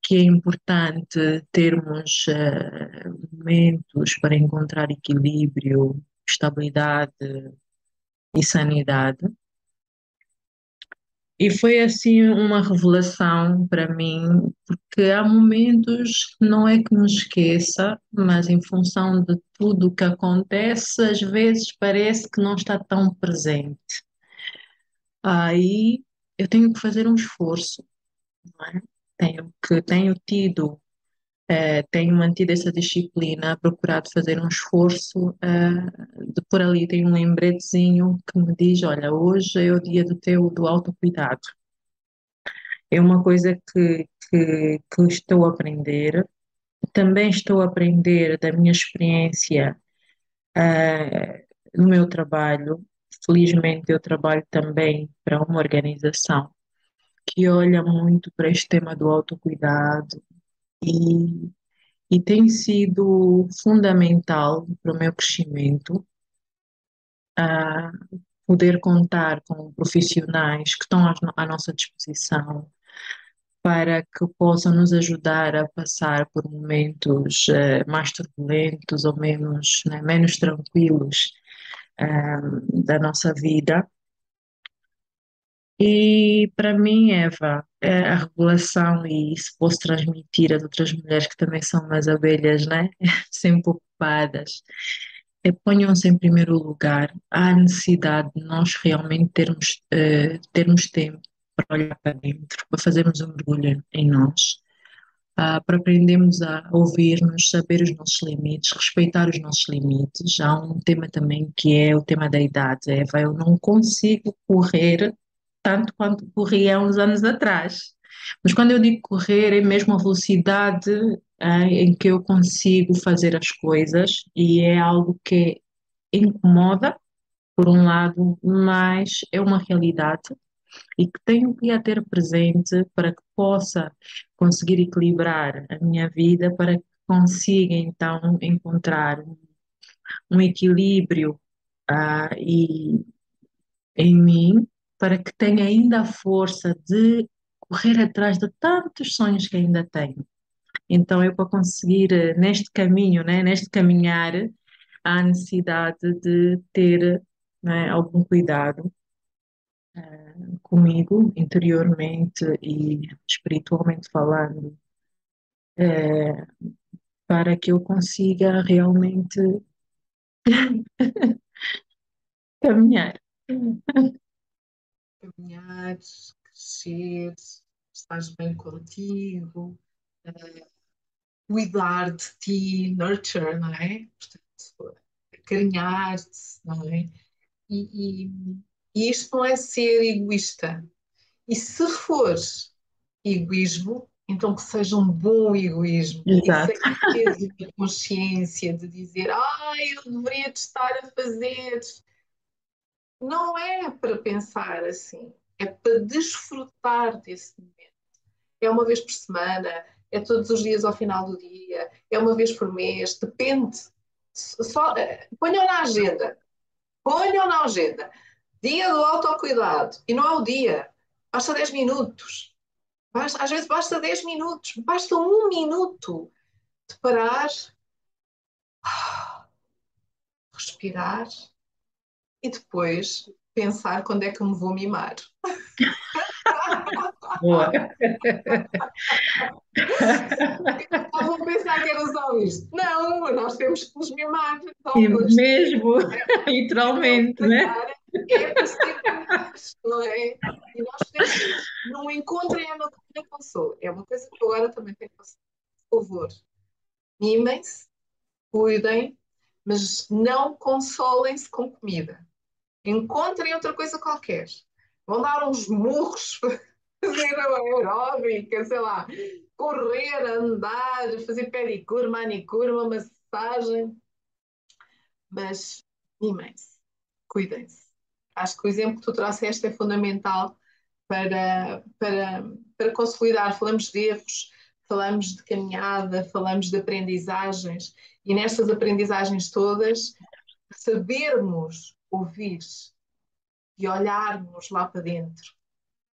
que é importante termos uh, momentos para encontrar equilíbrio, estabilidade e sanidade e foi assim uma revelação para mim, porque há momentos, não é que me esqueça, mas em função de tudo o que acontece, às vezes parece que não está tão presente. Aí eu tenho que fazer um esforço, é? tenho que tenho tido Uh, tenho mantido essa disciplina, procurado fazer um esforço uh, de por ali tem um lembretezinho que me diz, olha, hoje é o dia do teu do autocuidado. É uma coisa que, que, que estou a aprender. Também estou a aprender da minha experiência uh, no meu trabalho. Felizmente eu trabalho também para uma organização que olha muito para este tema do autocuidado, e, e tem sido fundamental para o meu crescimento a poder contar com profissionais que estão à, nossa disposição para que possam nos ajudar a passar por momentos uh, mais turbulentos ou menos, né, menos tranquilos uh, da nossa vida. E para mim, Eva, é a regulação e isso posso transmitir a outras mulheres que também são umas abelhas, né? Sempre ocupadas. É, ponham-se em primeiro lugar a necessidade de nós realmente termos, uh, termos tempo para olhar para dentro, para fazermos um mergulho em nós, uh, para aprendermos a ouvir-nos, saber os nossos limites, respeitar os nossos limites. Há um tema também que é o tema da idade, Eva. Eu não consigo correr tanto quanto corria há uns anos atrás. Mas quando eu digo correr, é mesmo a velocidade é, em que eu consigo fazer as coisas e é algo que incomoda, por um lado, mas é uma realidade e que tenho que a ter presente para que possa conseguir equilibrar a minha vida, para que consiga então encontrar um equilíbrio uh, e, em mim para que tenha ainda a força de correr atrás de tantos sonhos que ainda tenho. Então, eu para conseguir eh, neste caminho, né, neste caminhar, há necessidade de ter né, algum cuidado uh, comigo, interiormente e espiritualmente falando, uh, para que eu consiga realmente caminhar. Caminhar, crescer, estar bem contigo, uh, cuidar de ti, nurture, não é? Portanto, acarinhar-te, não é? E, e, e isto não é ser egoísta. E se for egoísmo, então que seja um bom egoísmo. Exato. Sem a consciência de dizer, ah, eu deveria estar a fazer. Não é para pensar assim, é para desfrutar desse momento. É uma vez por semana, é todos os dias ao final do dia, é uma vez por mês, depende. Só, eh, ponham na agenda. Ponham na agenda. Dia do autocuidado. E não é o dia. Basta 10 minutos. Basta, às vezes basta 10 minutos. Basta um minuto de parar, respirar e depois pensar quando é que me vou mimar. Boa. Estavam a pensar que era só isto. Não, nós temos que nos mimar. Mesmo, literalmente, né? É ser não é? E nós temos, não encontrem a maconha com sou. É uma coisa que agora também tenho que fazer. Por favor, mimem-se, cuidem, mas não consolem-se com comida. Encontrem outra coisa qualquer. Vão dar uns murros fazer aeróbica, sei lá, correr, andar, fazer pedicure, manicure, uma massagem. Mas mimem-se, cuidem-se. Acho que o exemplo que tu trouxeste é fundamental para, para, para consolidar. Falamos de erros, falamos de caminhada, falamos de aprendizagens, e nestas aprendizagens todas, sabermos ouvir e olharmos lá para dentro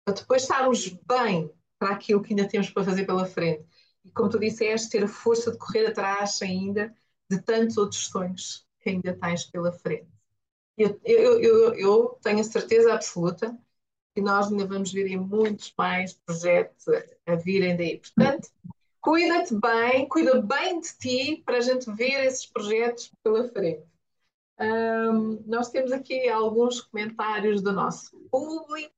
para depois estarmos bem para aquilo que ainda temos para fazer pela frente. E como tu disseste, ter a força de correr atrás ainda de tantos outros sonhos que ainda tens pela frente. Eu, eu, eu, eu tenho a certeza absoluta que nós ainda vamos ver muitos mais projetos a virem daí. Portanto, cuida-te bem, cuida bem de ti para a gente ver esses projetos pela frente. Um, nós temos aqui alguns comentários do nosso público.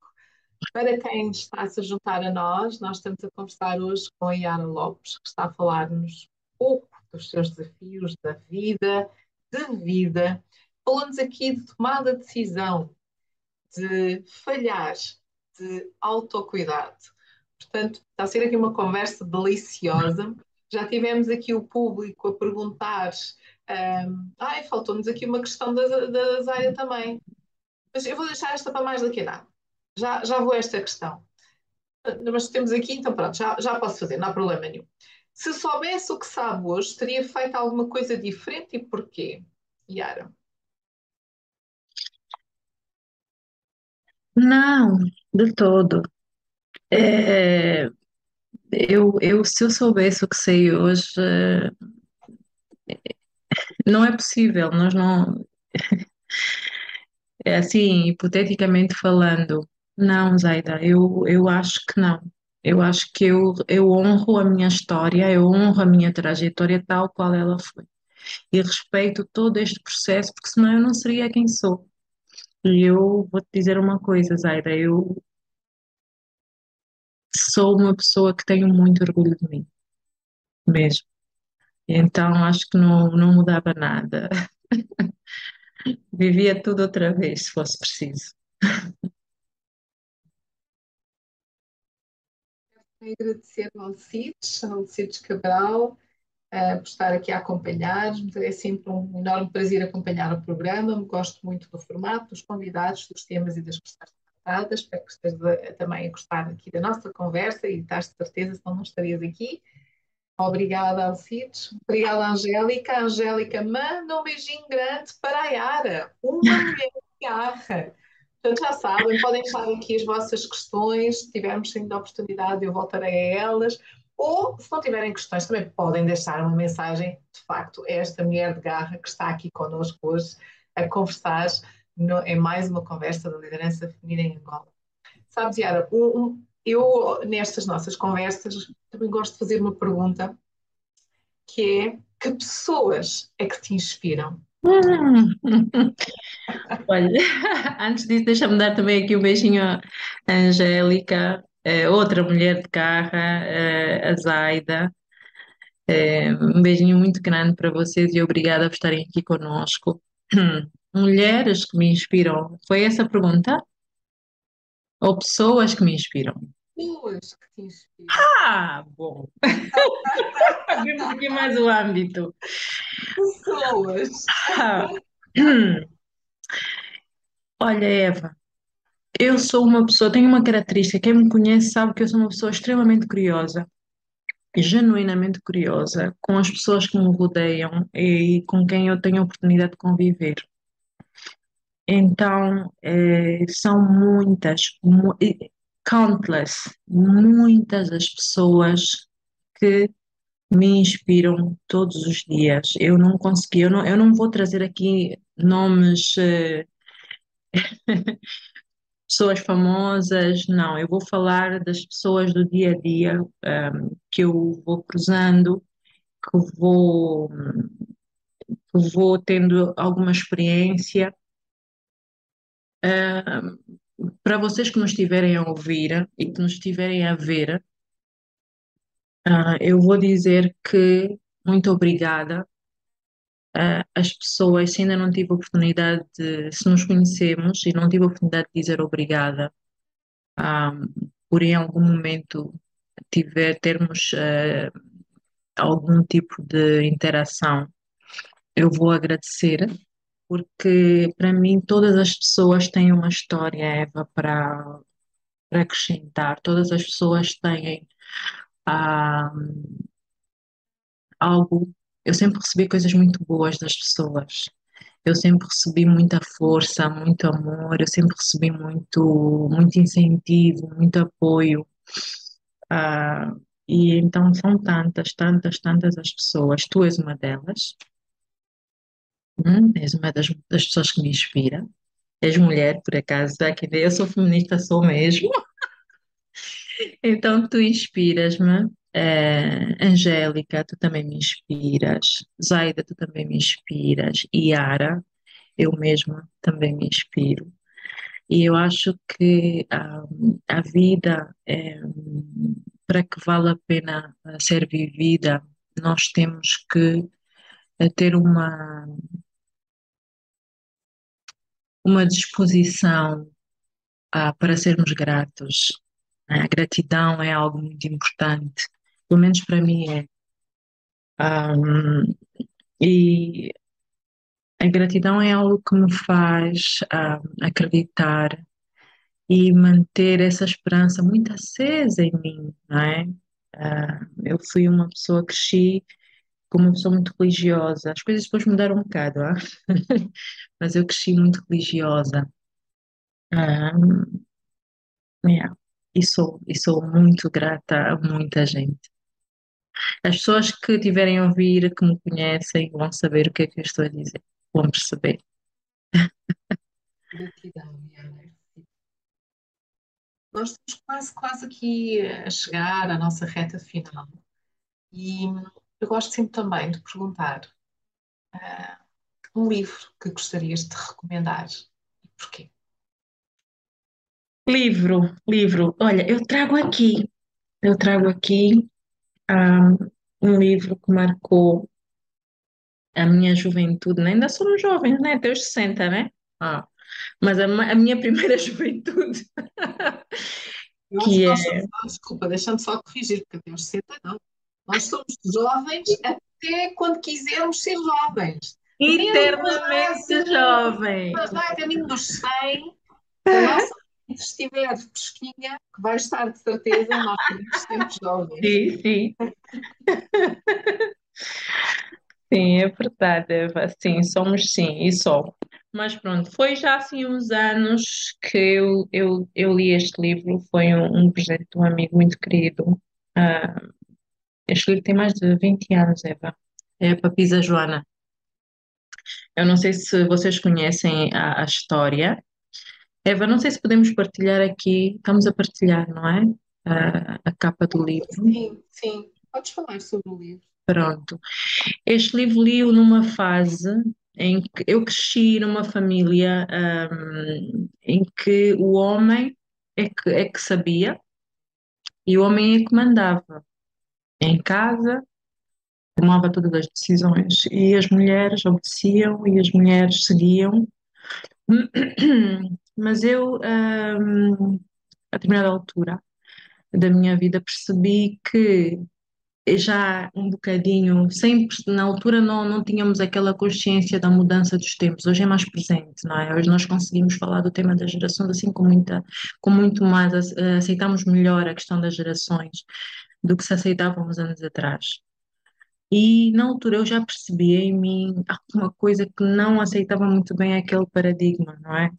Para quem está a se juntar a nós, nós estamos a conversar hoje com a Yara Lopes, que está a falar-nos pouco dos seus desafios da vida, de vida. Falou-nos aqui de tomada de decisão, de falhar, de autocuidado. Portanto, está a ser aqui uma conversa deliciosa. Já tivemos aqui o público a perguntar. Um, ai, faltou-nos aqui uma questão da, da Zaya também. Mas eu vou deixar esta para mais daqui a nada já, já vou a esta questão. Mas temos aqui, então pronto, já, já posso fazer, não há problema nenhum. Se soubesse o que sabe hoje, teria feito alguma coisa diferente e porquê? Yara? Não, de todo. É, eu, eu, se eu soubesse o que sei hoje, não é possível, nós não. É assim, hipoteticamente falando, não, Zaida, eu, eu acho que não. Eu acho que eu, eu honro a minha história, eu honro a minha trajetória tal qual ela foi. E respeito todo este processo, porque senão eu não seria quem sou. E eu vou te dizer uma coisa, Zaida, eu sou uma pessoa que tenho muito orgulho de mim, mesmo. Então acho que não, não mudava nada. Vivia tudo outra vez, se fosse preciso. agradecer ao Alcides, ao Alcides Cabral, uh, por estar aqui a acompanhar-nos. É sempre um enorme prazer acompanhar o programa. Gosto muito do formato, dos convidados, dos temas e das questões tratadas. Espero que estejas também a gostar aqui da nossa conversa e estás de certeza, senão não estarias aqui. Obrigada, Alcides. Obrigada, Angélica. Angélica, manda um beijinho grande para a Yara, uma mulher de garra. Portanto, já sabem, podem deixar aqui as vossas questões, se tivermos ainda a oportunidade, eu voltarei a elas. Ou, se não tiverem questões, também podem deixar uma mensagem. De facto, esta mulher de garra que está aqui connosco hoje a conversar no, mais uma conversa da liderança feminina em Angola. Sabes, Yara, um, um, eu nestas nossas conversas também gosto de fazer uma pergunta que é que pessoas é que te inspiram? Hum. Olha, antes disso, deixa-me dar também aqui um beijinho à Angélica, eh, outra mulher de garra, eh, a Zaida. Eh, um beijinho muito grande para vocês e obrigada por estarem aqui conosco. Mulheres que me inspiram, foi essa a pergunta? Ou pessoas que me inspiram? Pessoas que te inspiram. Ah, bom. Abrimos aqui mais o âmbito. Pessoas. Ah. Olha, Eva, eu sou uma pessoa, tenho uma característica, quem me conhece sabe que eu sou uma pessoa extremamente curiosa, genuinamente curiosa, com as pessoas que me rodeiam e com quem eu tenho a oportunidade de conviver. Então, eh, são muitas, mu- countless, muitas as pessoas que me inspiram todos os dias. Eu não consegui, eu não, eu não vou trazer aqui nomes, eh, pessoas famosas, não, eu vou falar das pessoas do dia a dia, ehm, que eu vou cruzando, que vou, que vou tendo alguma experiência. Ehm, para vocês que nos estiverem a ouvir e que nos estiverem a ver, ah, eu vou dizer que muito obrigada. Ah, as pessoas, se ainda não tive a oportunidade de, se nos conhecemos e não tive a oportunidade de dizer obrigada, ah, por em algum momento tiver, termos ah, algum tipo de interação, eu vou agradecer, porque para mim todas as pessoas têm uma história, Eva, para, para acrescentar, todas as pessoas têm ah, algo. Eu sempre recebi coisas muito boas das pessoas. Eu sempre recebi muita força, muito amor, eu sempre recebi muito, muito incentivo, muito apoio. Ah, e então são tantas, tantas, tantas as pessoas. Tu és uma delas. Hum, és uma das, das pessoas que me inspira. És mulher, por acaso, dá que ver. Eu sou feminista, sou mesmo. Então tu inspiras-me. Eh, Angélica, tu também me inspiras. Zaida, tu também me inspiras. Yara, eu mesma também me inspiro. E eu acho que ah, a vida, eh, para que vale a pena ah, ser vivida, nós temos que eh, ter uma, uma disposição ah, para sermos gratos. A gratidão é algo muito importante, pelo menos para mim é. Um, e a gratidão é algo que me faz um, acreditar e manter essa esperança muito acesa em mim, não é? Uh, eu fui uma pessoa, cresci como uma pessoa muito religiosa. As coisas depois mudaram um bocado, ah? mas eu cresci muito religiosa. Um, yeah. E sou, e sou muito grata a muita gente. As pessoas que tiverem a ouvir, que me conhecem, vão saber o que é que eu estou a dizer, vão perceber. Gratidão. Nós estamos quase, quase aqui a chegar à nossa reta final. E eu gosto sempre também de perguntar uh, um livro que gostarias de recomendar e porquê? Livro, livro. Olha, eu trago aqui, eu trago aqui um, um livro que marcou a minha juventude, né? Ainda somos jovens, né? Até os 60, né? Ah, mas a, a minha primeira juventude, que que é... ah, desculpa, deixa-me só corrigir, porque até aos 60 não. Nós somos jovens até quando quisermos ser jovens. Eternamente jovem. Mas vai mim dos 100, a nossa se estiver fresquinha, que vai estar de certeza, nós seremos sempre jovens. Sim, sim. Sim, é verdade, Eva. Sim, somos sim, e só. Mas pronto, foi já assim uns anos que eu, eu, eu li este livro, foi um, um presente de um amigo muito querido. Ah, este livro tem mais de 20 anos, Eva. É a Papisa Joana. Eu não sei se vocês conhecem a, a história. Eva, não sei se podemos partilhar aqui. Estamos a partilhar, não é? A, a capa do livro. Sim, sim. Podes falar sobre o livro. Pronto. Este livro li-o numa fase em que eu cresci numa família um, em que o homem é que, é que sabia e o homem é que mandava em casa, tomava todas as decisões e as mulheres obedeciam e as mulheres seguiam. Mas eu, um, a determinada altura da minha vida, percebi que já um bocadinho, sempre, na altura não, não tínhamos aquela consciência da mudança dos tempos, hoje é mais presente, não é? Hoje nós conseguimos falar do tema das gerações assim com muita, com muito mais, aceitamos melhor a questão das gerações do que se aceitava uns anos atrás. E na altura eu já percebia em mim alguma coisa que não aceitava muito bem aquele paradigma, não é?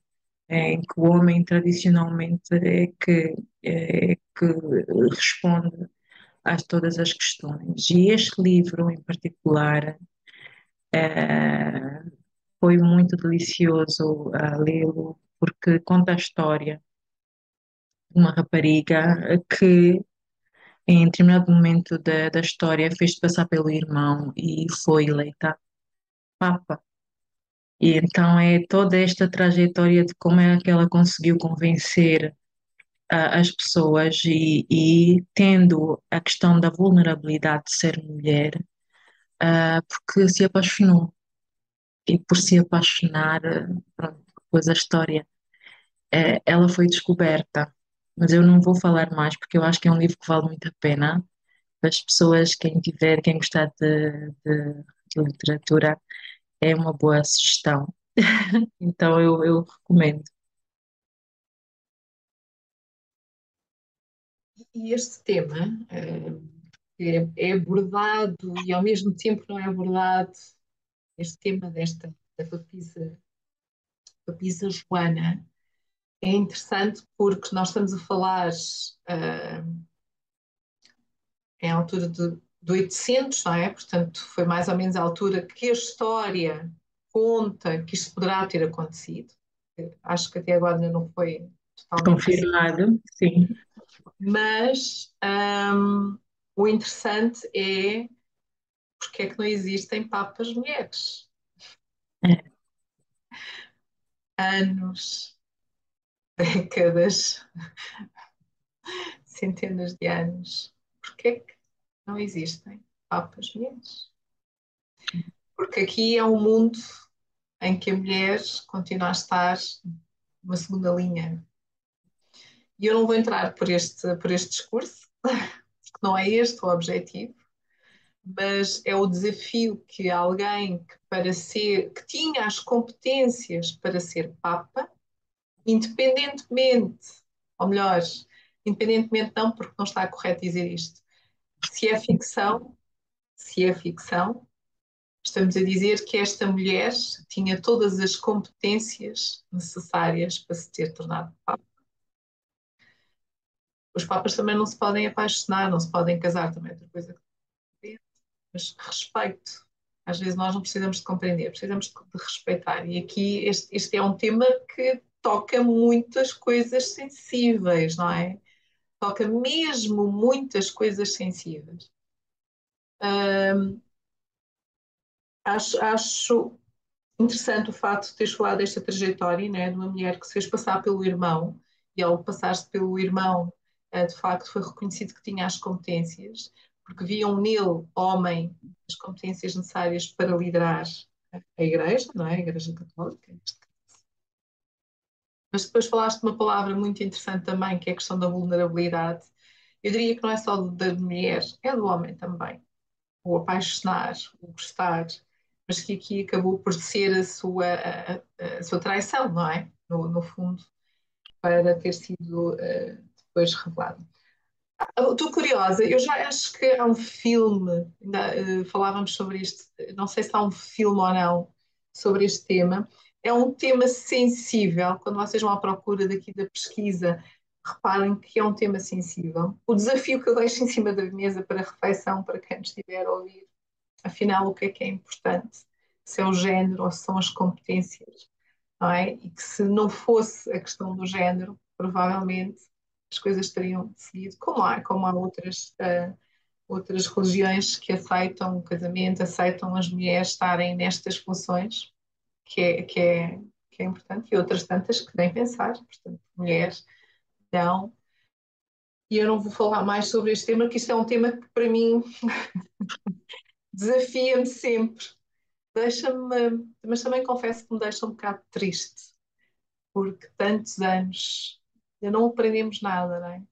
é em que o homem tradicionalmente é que, é que responde a todas as questões. E este livro, em particular, é, foi muito delicioso lê-lo, porque conta a história de uma rapariga que, em determinado momento da, da história, fez-se passar pelo irmão e foi eleita Papa. E então é toda esta trajetória de como é que ela conseguiu convencer as pessoas e, e, tendo a questão da vulnerabilidade de ser mulher, uh, porque se apaixonou. E por se apaixonar, pronto, depois a história, uh, ela foi descoberta. Mas eu não vou falar mais porque eu acho que é um livro que vale muito a pena. As pessoas, quem tiver, quem gostar de, de, de literatura, é uma boa sugestão. então eu, eu recomendo. e este tema uh, é, é, abordado e ao mesmo tempo não é abordado, este tema desta da papisa, papisa Joana, é interessante porque nós estamos a falar uh, em altura de, de 800, não é? Portanto, foi mais ou menos a altura que a história conta que isto poderá ter acontecido. Acho que até agora ainda não foi totalmente confirmado, sim. Mas um, o interessante é porque é que não existem papas mulheres. É. Anos, décadas, centenas de anos. Porquê é que não existem papas mulheres? Porque aqui é um mundo em que a mulher continua a estar numa segunda linha e eu não vou entrar por este, por este discurso, que não é este o objetivo, mas é o desafio que alguém que para ser, que tinha as competências para ser Papa, independentemente, ou melhor, independentemente não, porque não está correto dizer isto, se é ficção, se é ficção, estamos a dizer que esta mulher tinha todas as competências necessárias para se ter tornado Papa os papas também não se podem apaixonar, não se podem casar, também é outra coisa. Mas respeito. Às vezes nós não precisamos de compreender, precisamos de, respeitar. E aqui este, este é um tema que toca muitas coisas sensíveis, não é? Toca mesmo muitas coisas sensíveis. Acho, acho interessante o facto de teres falado desta trajetória, né, de uma mulher que se fez passar pelo irmão, e ao passar-se pelo irmão, eh, de facto foi reconhecido que tinha as competências, porque viam nele, homem, as competências necessárias para liderar a Igreja, não é? A Igreja Católica, Mas depois falaste de uma palavra muito interessante também, que é a questão da vulnerabilidade. Eu diria que não é só da mulher, é do homem também. O apaixonar, o gostar, mas que aqui acabou por ser a sua, a, a sua traição, não é? No, no fundo, para ter sido uh, depois revelado. Estou curiosa, eu já acho que há um filme, ainda, uh, falávamos sobre isto, não sei se há um filme ou não sobre este tema. É um tema sensível, quando vocês vão à procura daqui da pesquisa, reparem que é um tema sensível. O desafio que eu deixo em cima da mesa para reflexão, para quem estiver a ouvir, afinal, o que é que é importante? se é o género ou se são as competências, não é? E que se não fosse a questão do género, provavelmente as coisas teriam seguido, como há, como há outras, uh, outras religiões que aceitam o casamento, aceitam as mulheres estarem nestas funções, que é, que é, que é importante, e outras tantas que nem pensar, portanto, mulheres não. E eu não vou falar mais sobre este tema, que isto é um tema que para mim desafia-me sempre. Deixa-me, mas também confesso que me deixa um bocado triste, porque tantos anos ainda não aprendemos nada, não é?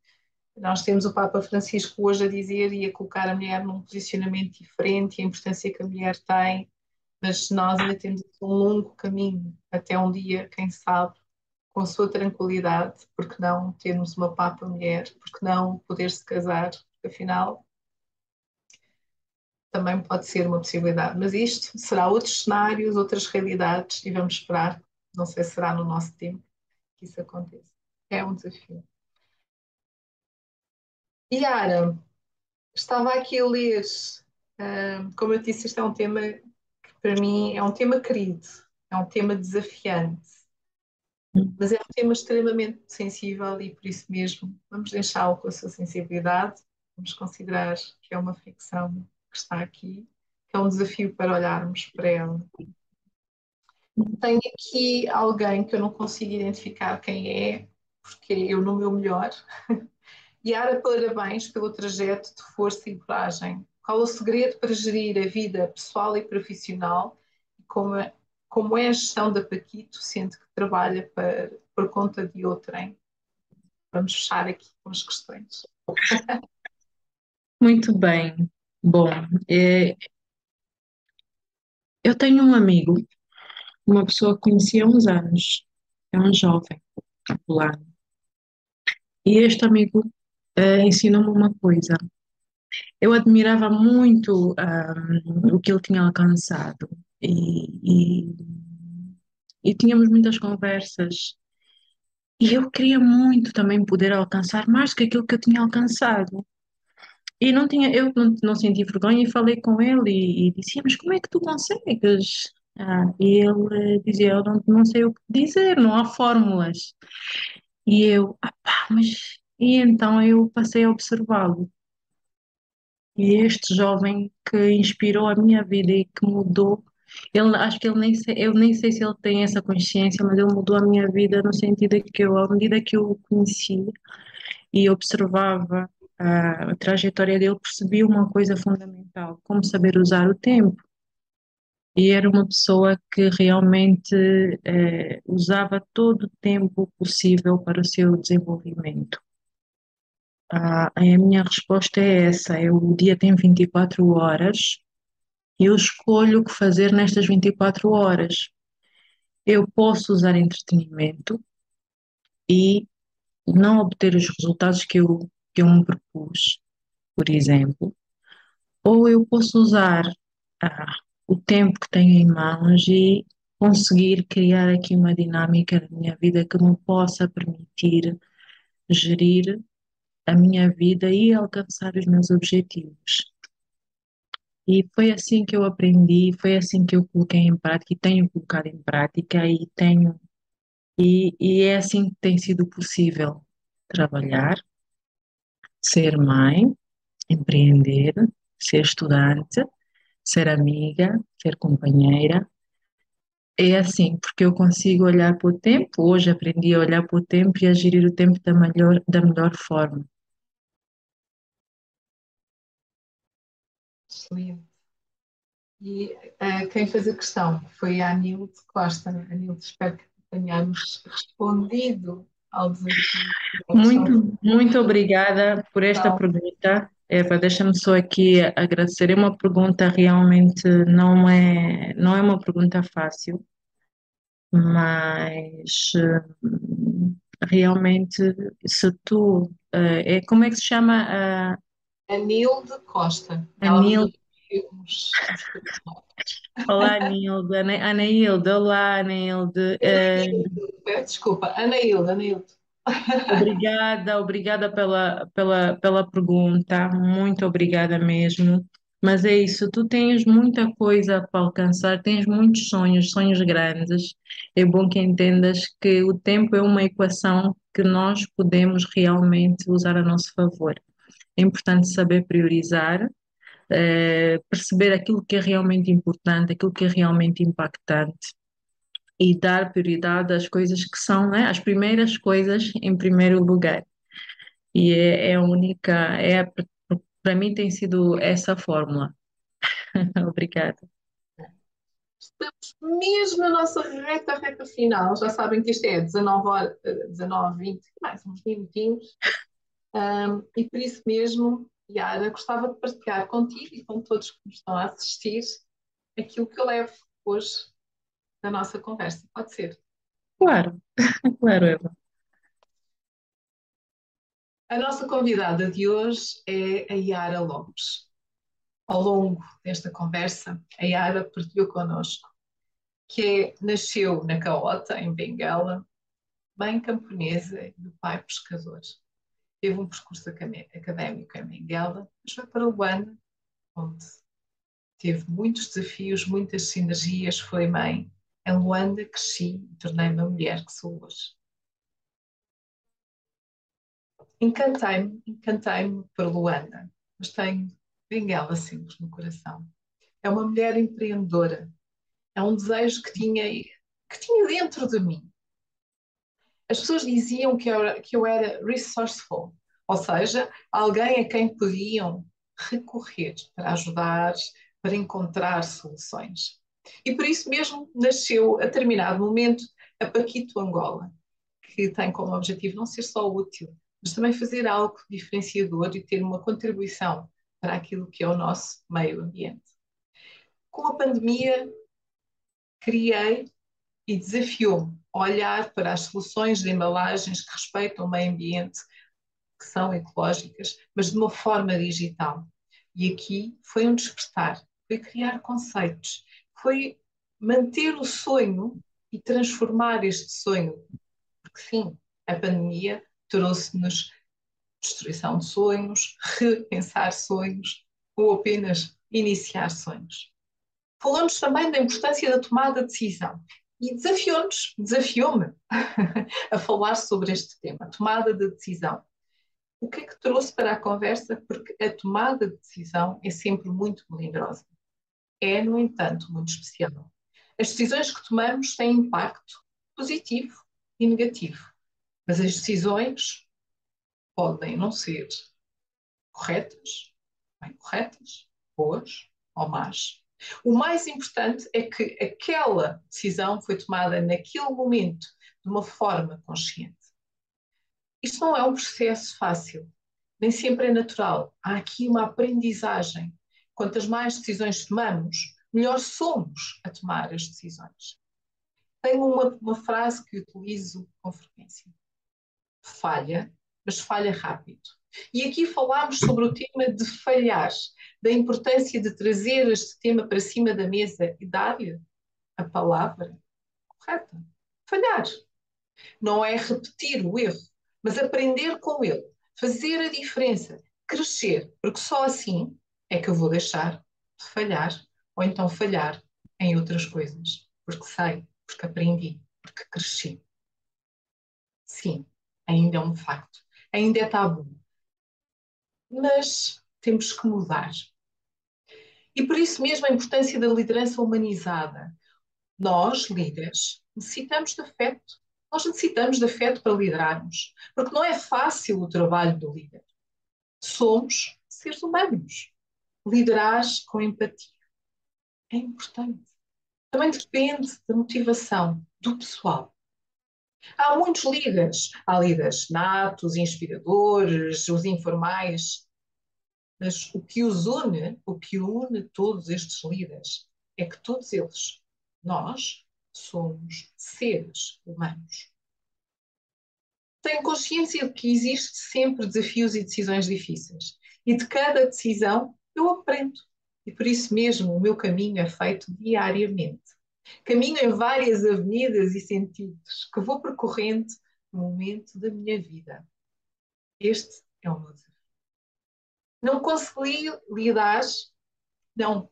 Nós temos o Papa Francisco hoje a dizer e a colocar a mulher num posicionamento diferente e a importância que a mulher tem, mas nós ainda temos um longo caminho até um dia, quem sabe, com a sua tranquilidade, porque não termos uma Papa mulher, porque não poder se casar, afinal também pode ser uma possibilidade. Mas isto será outros cenários, outras realidades e vamos esperar, não sei se será no nosso tempo que isso aconteça. É um desafio. Yara, estava aqui a ler, uh, como eu disse, este é um tema para mim é um tema querido, é um tema desafiante, mas é um tema extremamente sensível e por isso mesmo vamos deixá-lo com a sua sensibilidade, vamos considerar que é uma ficção que está aqui, que é um desafio para olharmos para ela. Tenho aqui alguém que eu não consigo identificar quem é, porque eu no meu melhor. Yara, parabéns pelo trajeto de força e coragem. Qual o segredo para gerir a vida pessoal e profissional? Como, é, como é a gestão da Paquito, sendo que trabalha para, por conta de outrem? Vamos fechar aqui com as questões. Muito bem. Bom, é, eu tenho um amigo, uma pessoa que conheci há uns anos, é um jovem, popular, e este amigo uh, ensinou-me uma coisa. Eu admirava muito um, o que ele tinha alcançado e, e, e tínhamos muitas conversas. E eu queria muito também poder alcançar mais que aquilo que eu tinha alcançado. E não tinha, eu não, não senti vergonha e falei com ele e, e disse, mas como é que tu consegues? Ah, e ele dizia, eu não, não sei o que dizer, não há fórmulas. E eu, ah, pá, mas. E então eu passei a observá-lo. E este jovem que inspirou a minha vida e que mudou, ele, acho que ele nem sei, eu nem sei se ele tem essa consciência, mas ele mudou a minha vida no sentido que eu, à medida que eu o conhecia e observava a, a trajetória dele, percebi uma coisa fundamental, como saber usar o tempo e era uma pessoa que realmente eh, usava todo o tempo possível para o seu desenvolvimento. Ah, a minha resposta é essa: eu, o dia tem 24 horas eu escolho o que fazer nestas 24 horas. Eu posso usar entretenimento e não obter os resultados que eu, que eu me propus, por exemplo, ou eu posso usar ah, o tempo que tenho em mãos e conseguir criar aqui uma dinâmica na minha vida que me possa permitir gerir a minha vida e alcançar os meus objetivos. E foi assim que eu aprendi, foi assim que eu coloquei em prática e tenho colocado em prática e tenho e, e é assim que tem sido possível trabalhar, ser mãe, empreender, ser estudante ser amiga, ser companheira. É assim, porque eu consigo olhar para o tempo, hoje aprendi a olhar para o tempo e a gerir o tempo da melhor, da melhor forma. E uh, quem fez a questão foi a Anilde Costa. Anilde, espero que tenhamos respondido ao desafio. Muito, muito obrigada por esta pergunta. Eva, deixa-me só aqui agradecer. É uma pergunta realmente não é, não é uma pergunta fácil, mas hum, realmente se tu é como é que se chama a Anilde Costa. Anilde. Olá, Anilde. Anailde, olá, Anailde. Desculpa, Anailde, Anailde. Obrigada, obrigada pela, pela, pela pergunta, muito obrigada mesmo. Mas é isso, tu tens muita coisa para alcançar, tens muitos sonhos, sonhos grandes. É bom que entendas que o tempo é uma equação que nós podemos realmente usar a nosso favor. É importante saber priorizar, eh, perceber aquilo que é realmente importante, aquilo que é realmente impactante e dar prioridade às coisas que são, né, as primeiras coisas em primeiro lugar. E é, é a única, é para mim tem sido essa fórmula. Obrigada. Estamos mesmo na nossa reta, reta final. Já sabem que isto é 19 horas, 19, 20, mais uns minutinhos. Um, e por isso mesmo, Yara, gostava de partilhar contigo e com todos que nos estão a assistir aquilo que eu levo hoje da nossa conversa. Pode ser? Claro, claro, Eva. A nossa convidada de hoje é a Yara Lopes. Ao longo desta conversa, a Yara partilhou connosco que é, nasceu na Caota, em Benguela, mãe camponesa e do pai pescador. Teve um percurso académico em Benguela, mas foi para Luanda, onde teve muitos desafios, muitas sinergias, foi mãe. Em Luanda cresci e tornei-me a mulher que sou hoje encantei-me, encantei-me por Luanda, mas tenho Benguela simples no coração. É uma mulher empreendedora, é um desejo que tinha, que tinha dentro de mim. As pessoas diziam que eu, era, que eu era resourceful, ou seja, alguém a quem podiam recorrer para ajudar, para encontrar soluções. E por isso mesmo nasceu, a determinado momento, a Paquito Angola, que tem como objetivo não ser só útil, mas também fazer algo diferenciador e ter uma contribuição para aquilo que é o nosso meio ambiente. Com a pandemia, criei e desafiou-me a olhar para as soluções de embalagens que respeitam o meio ambiente, que são ecológicas, mas de uma forma digital. E aqui foi um despertar, foi criar conceitos, foi manter o sonho e transformar este sonho. Porque sim, a pandemia trouxe-nos destruição de sonhos, repensar sonhos ou apenas iniciar sonhos. Falou-nos também da importância da tomada de decisão e desafiou-nos, desafiou-me a falar sobre este tema, tomada de decisão. O que é que trouxe para a conversa? Porque a tomada de decisão é sempre muito melindrosa. É, no entanto, muito especial. As decisões que tomamos têm impacto positivo e negativo. Mas as decisões podem não ser corretas, bem corretas, boas ou más. O mais importante é que aquela decisão foi tomada naquele momento de uma forma consciente. Isto não é um processo fácil, nem sempre é natural. Há aqui uma aprendizagem. Quantas mais decisões tomamos, melhor somos a tomar as decisões. Tenho uma, uma frase que utilizo com frequência falha, mas falha rápido. E aqui falámos sobre o tema de falhar, da importância de trazer este tema para cima da mesa e dar-lhe a palavra correta. Falhar. Não é repetir o erro, mas aprender com ele, fazer a diferença, crescer, porque só assim é que eu vou deixar de falhar ou então falhar em outras coisas, porque sei, porque aprendi, porque cresci. Sim, ainda é um facto, ainda é tabu. Mas temos que mudar. E por isso mesmo a importância da liderança humanizada. Nós, líderes, necessitamos de afeto. Nós necessitamos de afeto para liderarmos, porque não é fácil o trabalho do líder. Somos seres humanos. Liderar com empatia é importante. Também depende da motivação do pessoal. Há muitos líderes. Há líderes natos, inspiradores, os informais. Mas o que os une, o que une todos estes líderes, é que todos eles, nós, somos seres humanos. Tenho consciência de que existe sempre desafios e decisões difíceis. E de cada decisão eu aprendo. E por isso mesmo o meu caminho é feito diariamente. Caminho em várias avenidas e sentidos que vou percorrendo no momento da minha vida. Este é o meu desafio. Não consegui lidar Não.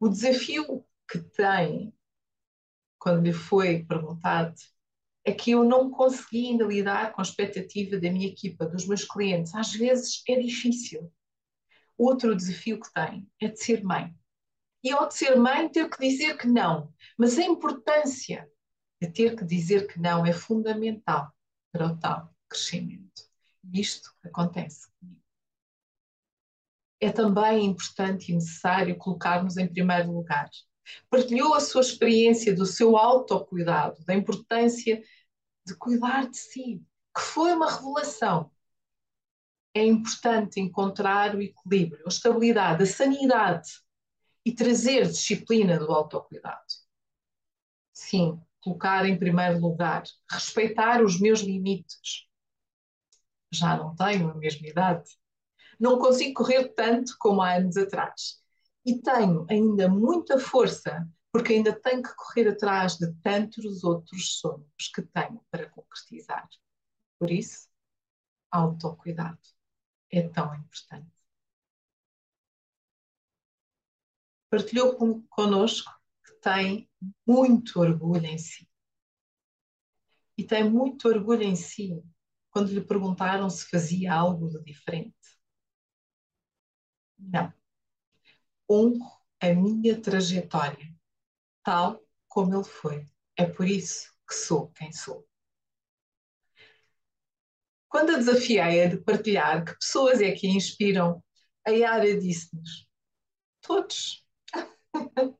O desafio que tem, quando lhe foi perguntado, é que eu não consegui ainda lidar com a expectativa da minha equipa, dos meus clientes. Às vezes é difícil. Outro desafio que tem é de ser mãe. E ao de ser mãe, ter que dizer que não. Mas a importância de ter que dizer que não é fundamental para o tal crescimento. Isto acontece comigo. É também importante e necessário colocarmos em primeiro lugar. Partilhou a sua experiência do seu autocuidado, da importância de cuidar de si, que foi uma revelação. É importante encontrar o equilíbrio, a estabilidade, a sanidade e trazer disciplina do autocuidado. Sim, colocar em primeiro lugar, respeitar os meus limites. Já não tenho a mesma idade. Não consigo correr tanto como há anos atrás. E tenho ainda muita força, porque ainda tenho que correr atrás de tantos outros sonhos que tenho para concretizar. Por isso, autocuidado é tão importante. Partilhou conosco tem muito orgulho em si. E tem muito orgulho em si quando lhe perguntaram se fazia algo de diferente. Não. Honro a minha trajetória, tal como ele foi. É por isso que sou quem sou. Quando a desafiei a de partilhar que pessoas é que a inspiram, a Yara disse-nos: Todos.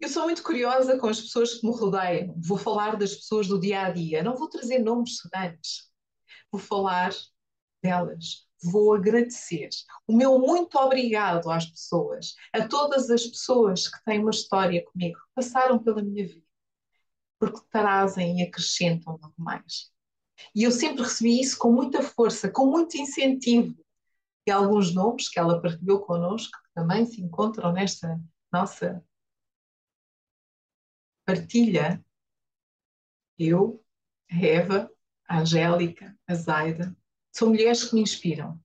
Eu sou muito curiosa com as pessoas que me rodeiam. Vou falar das pessoas do dia a dia. Não vou trazer nomes sonantes. Vou falar delas. Vou agradecer. O meu muito obrigado às pessoas, a todas as pessoas que têm uma história comigo, que passaram pela minha vida, porque trazem e acrescentam algo mais. E eu sempre recebi isso com muita força, com muito incentivo. E alguns nomes que ela partilhou connosco, que também se encontram nesta nossa partilha, eu, a Eva, a Angélica, a Zaida, são mulheres que me inspiram.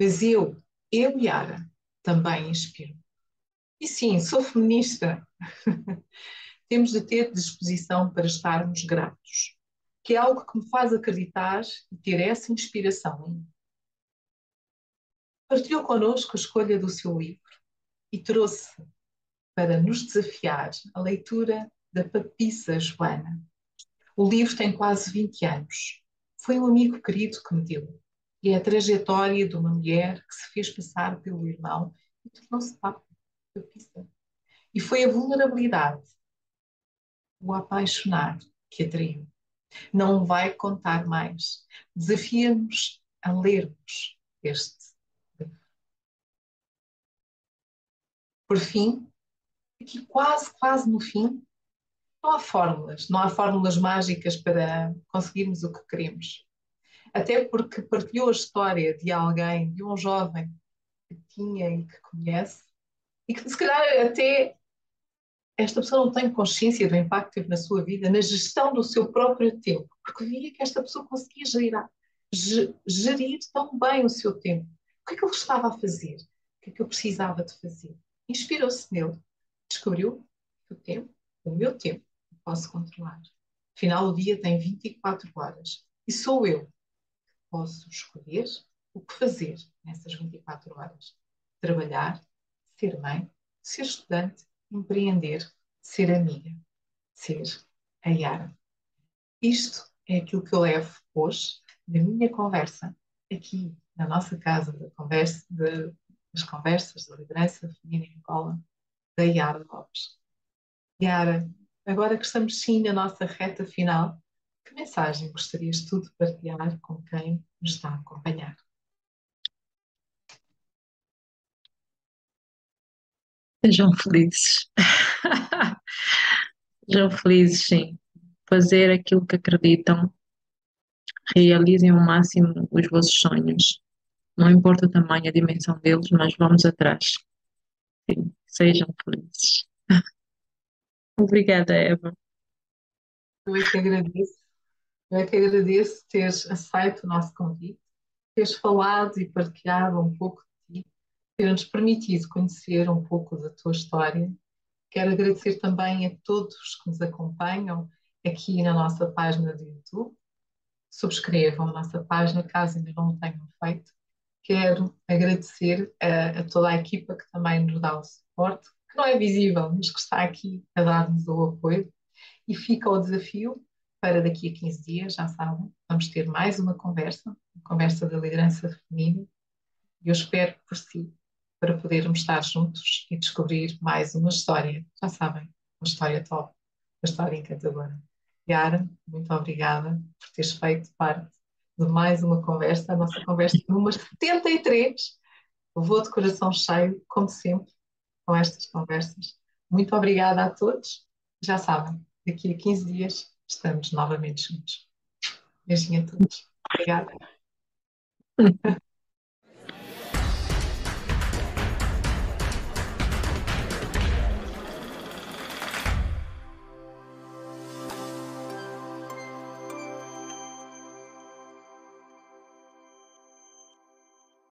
Mas eu, eu, Yara, também inspiro. E sim, sou feminista. Temos de ter disposição para estarmos gratos, que é algo que me faz acreditar e ter essa inspiração em mim. Partilhou connosco a escolha do seu livro e trouxe para nos desafiar a leitura da Papissa Joana. O livro tem quase 20 anos. Foi um amigo querido que me deu. E é a trajetória de uma mulher que se fez passar pelo irmão e tornou-se Papa. E foi a vulnerabilidade, o apaixonar que atraiu. Não vai contar mais. Desafia-nos a lermos este livro. Por fim, aqui quase, quase no fim, não há fórmulas, não há fórmulas mágicas para conseguirmos o que queremos. Até porque partilhou a história de alguém, de um jovem que tinha e que conhece, e que se calhar até esta pessoa não tem consciência do impacto que teve na sua vida, na gestão do seu próprio tempo, porque via que esta pessoa conseguia gerir, gerir tão bem o seu tempo. O que é que ele estava a fazer? O que é que eu precisava de fazer? Inspirou-se nele descobriu o tempo, o meu tempo, posso controlar. Afinal, o dia tem 24 horas e sou eu que posso escolher o que fazer nessas 24 horas. Trabalhar, ser mãe, ser estudante, empreender, ser amiga, ser a Yara. Isto é aquilo que eu levo hoje na minha conversa aqui na nossa casa de conversa, de, das conversas da liderança feminina em Angola da Yara Lopes. Yara, agora que estamos sim na nossa reta final, que mensagem gostarias tu de partilhar com quem nos está a acompanhar? Sejam felizes. Sejam felizes, sim. Fazer aquilo que acreditam. Realizem ao máximo os vossos sonhos. Não importa o tamanho, a dimensão deles, mas vamos atrás. Sim. Sejam felizes. Obrigada, Eva. Eu é que agradeço. Eu é que agradeço teres aceito o nosso convite, teres falado e partilhado um pouco de ti, ter-nos permitido conhecer um pouco da tua história. Quero agradecer também a todos que nos acompanham aqui na nossa página do YouTube. Subscrevam a nossa página caso ainda não o tenham feito. Quero agradecer a, a toda a equipa que também nos dá o suporte, que não é visível, mas que está aqui a dar-nos o apoio. E fica o desafio para daqui a 15 dias, já sabem, vamos ter mais uma conversa, uma conversa da liderança feminina. E eu espero por si, para podermos estar juntos e descobrir mais uma história. Já sabem, uma história top, uma história encantadora. Yara, muito obrigada por teres feito parte de mais uma conversa, a nossa conversa número 73. Vou de coração cheio, como sempre, com estas conversas. Muito obrigada a todos. Já sabem, daqui a 15 dias estamos novamente juntos. Beijinho a todos. Obrigada.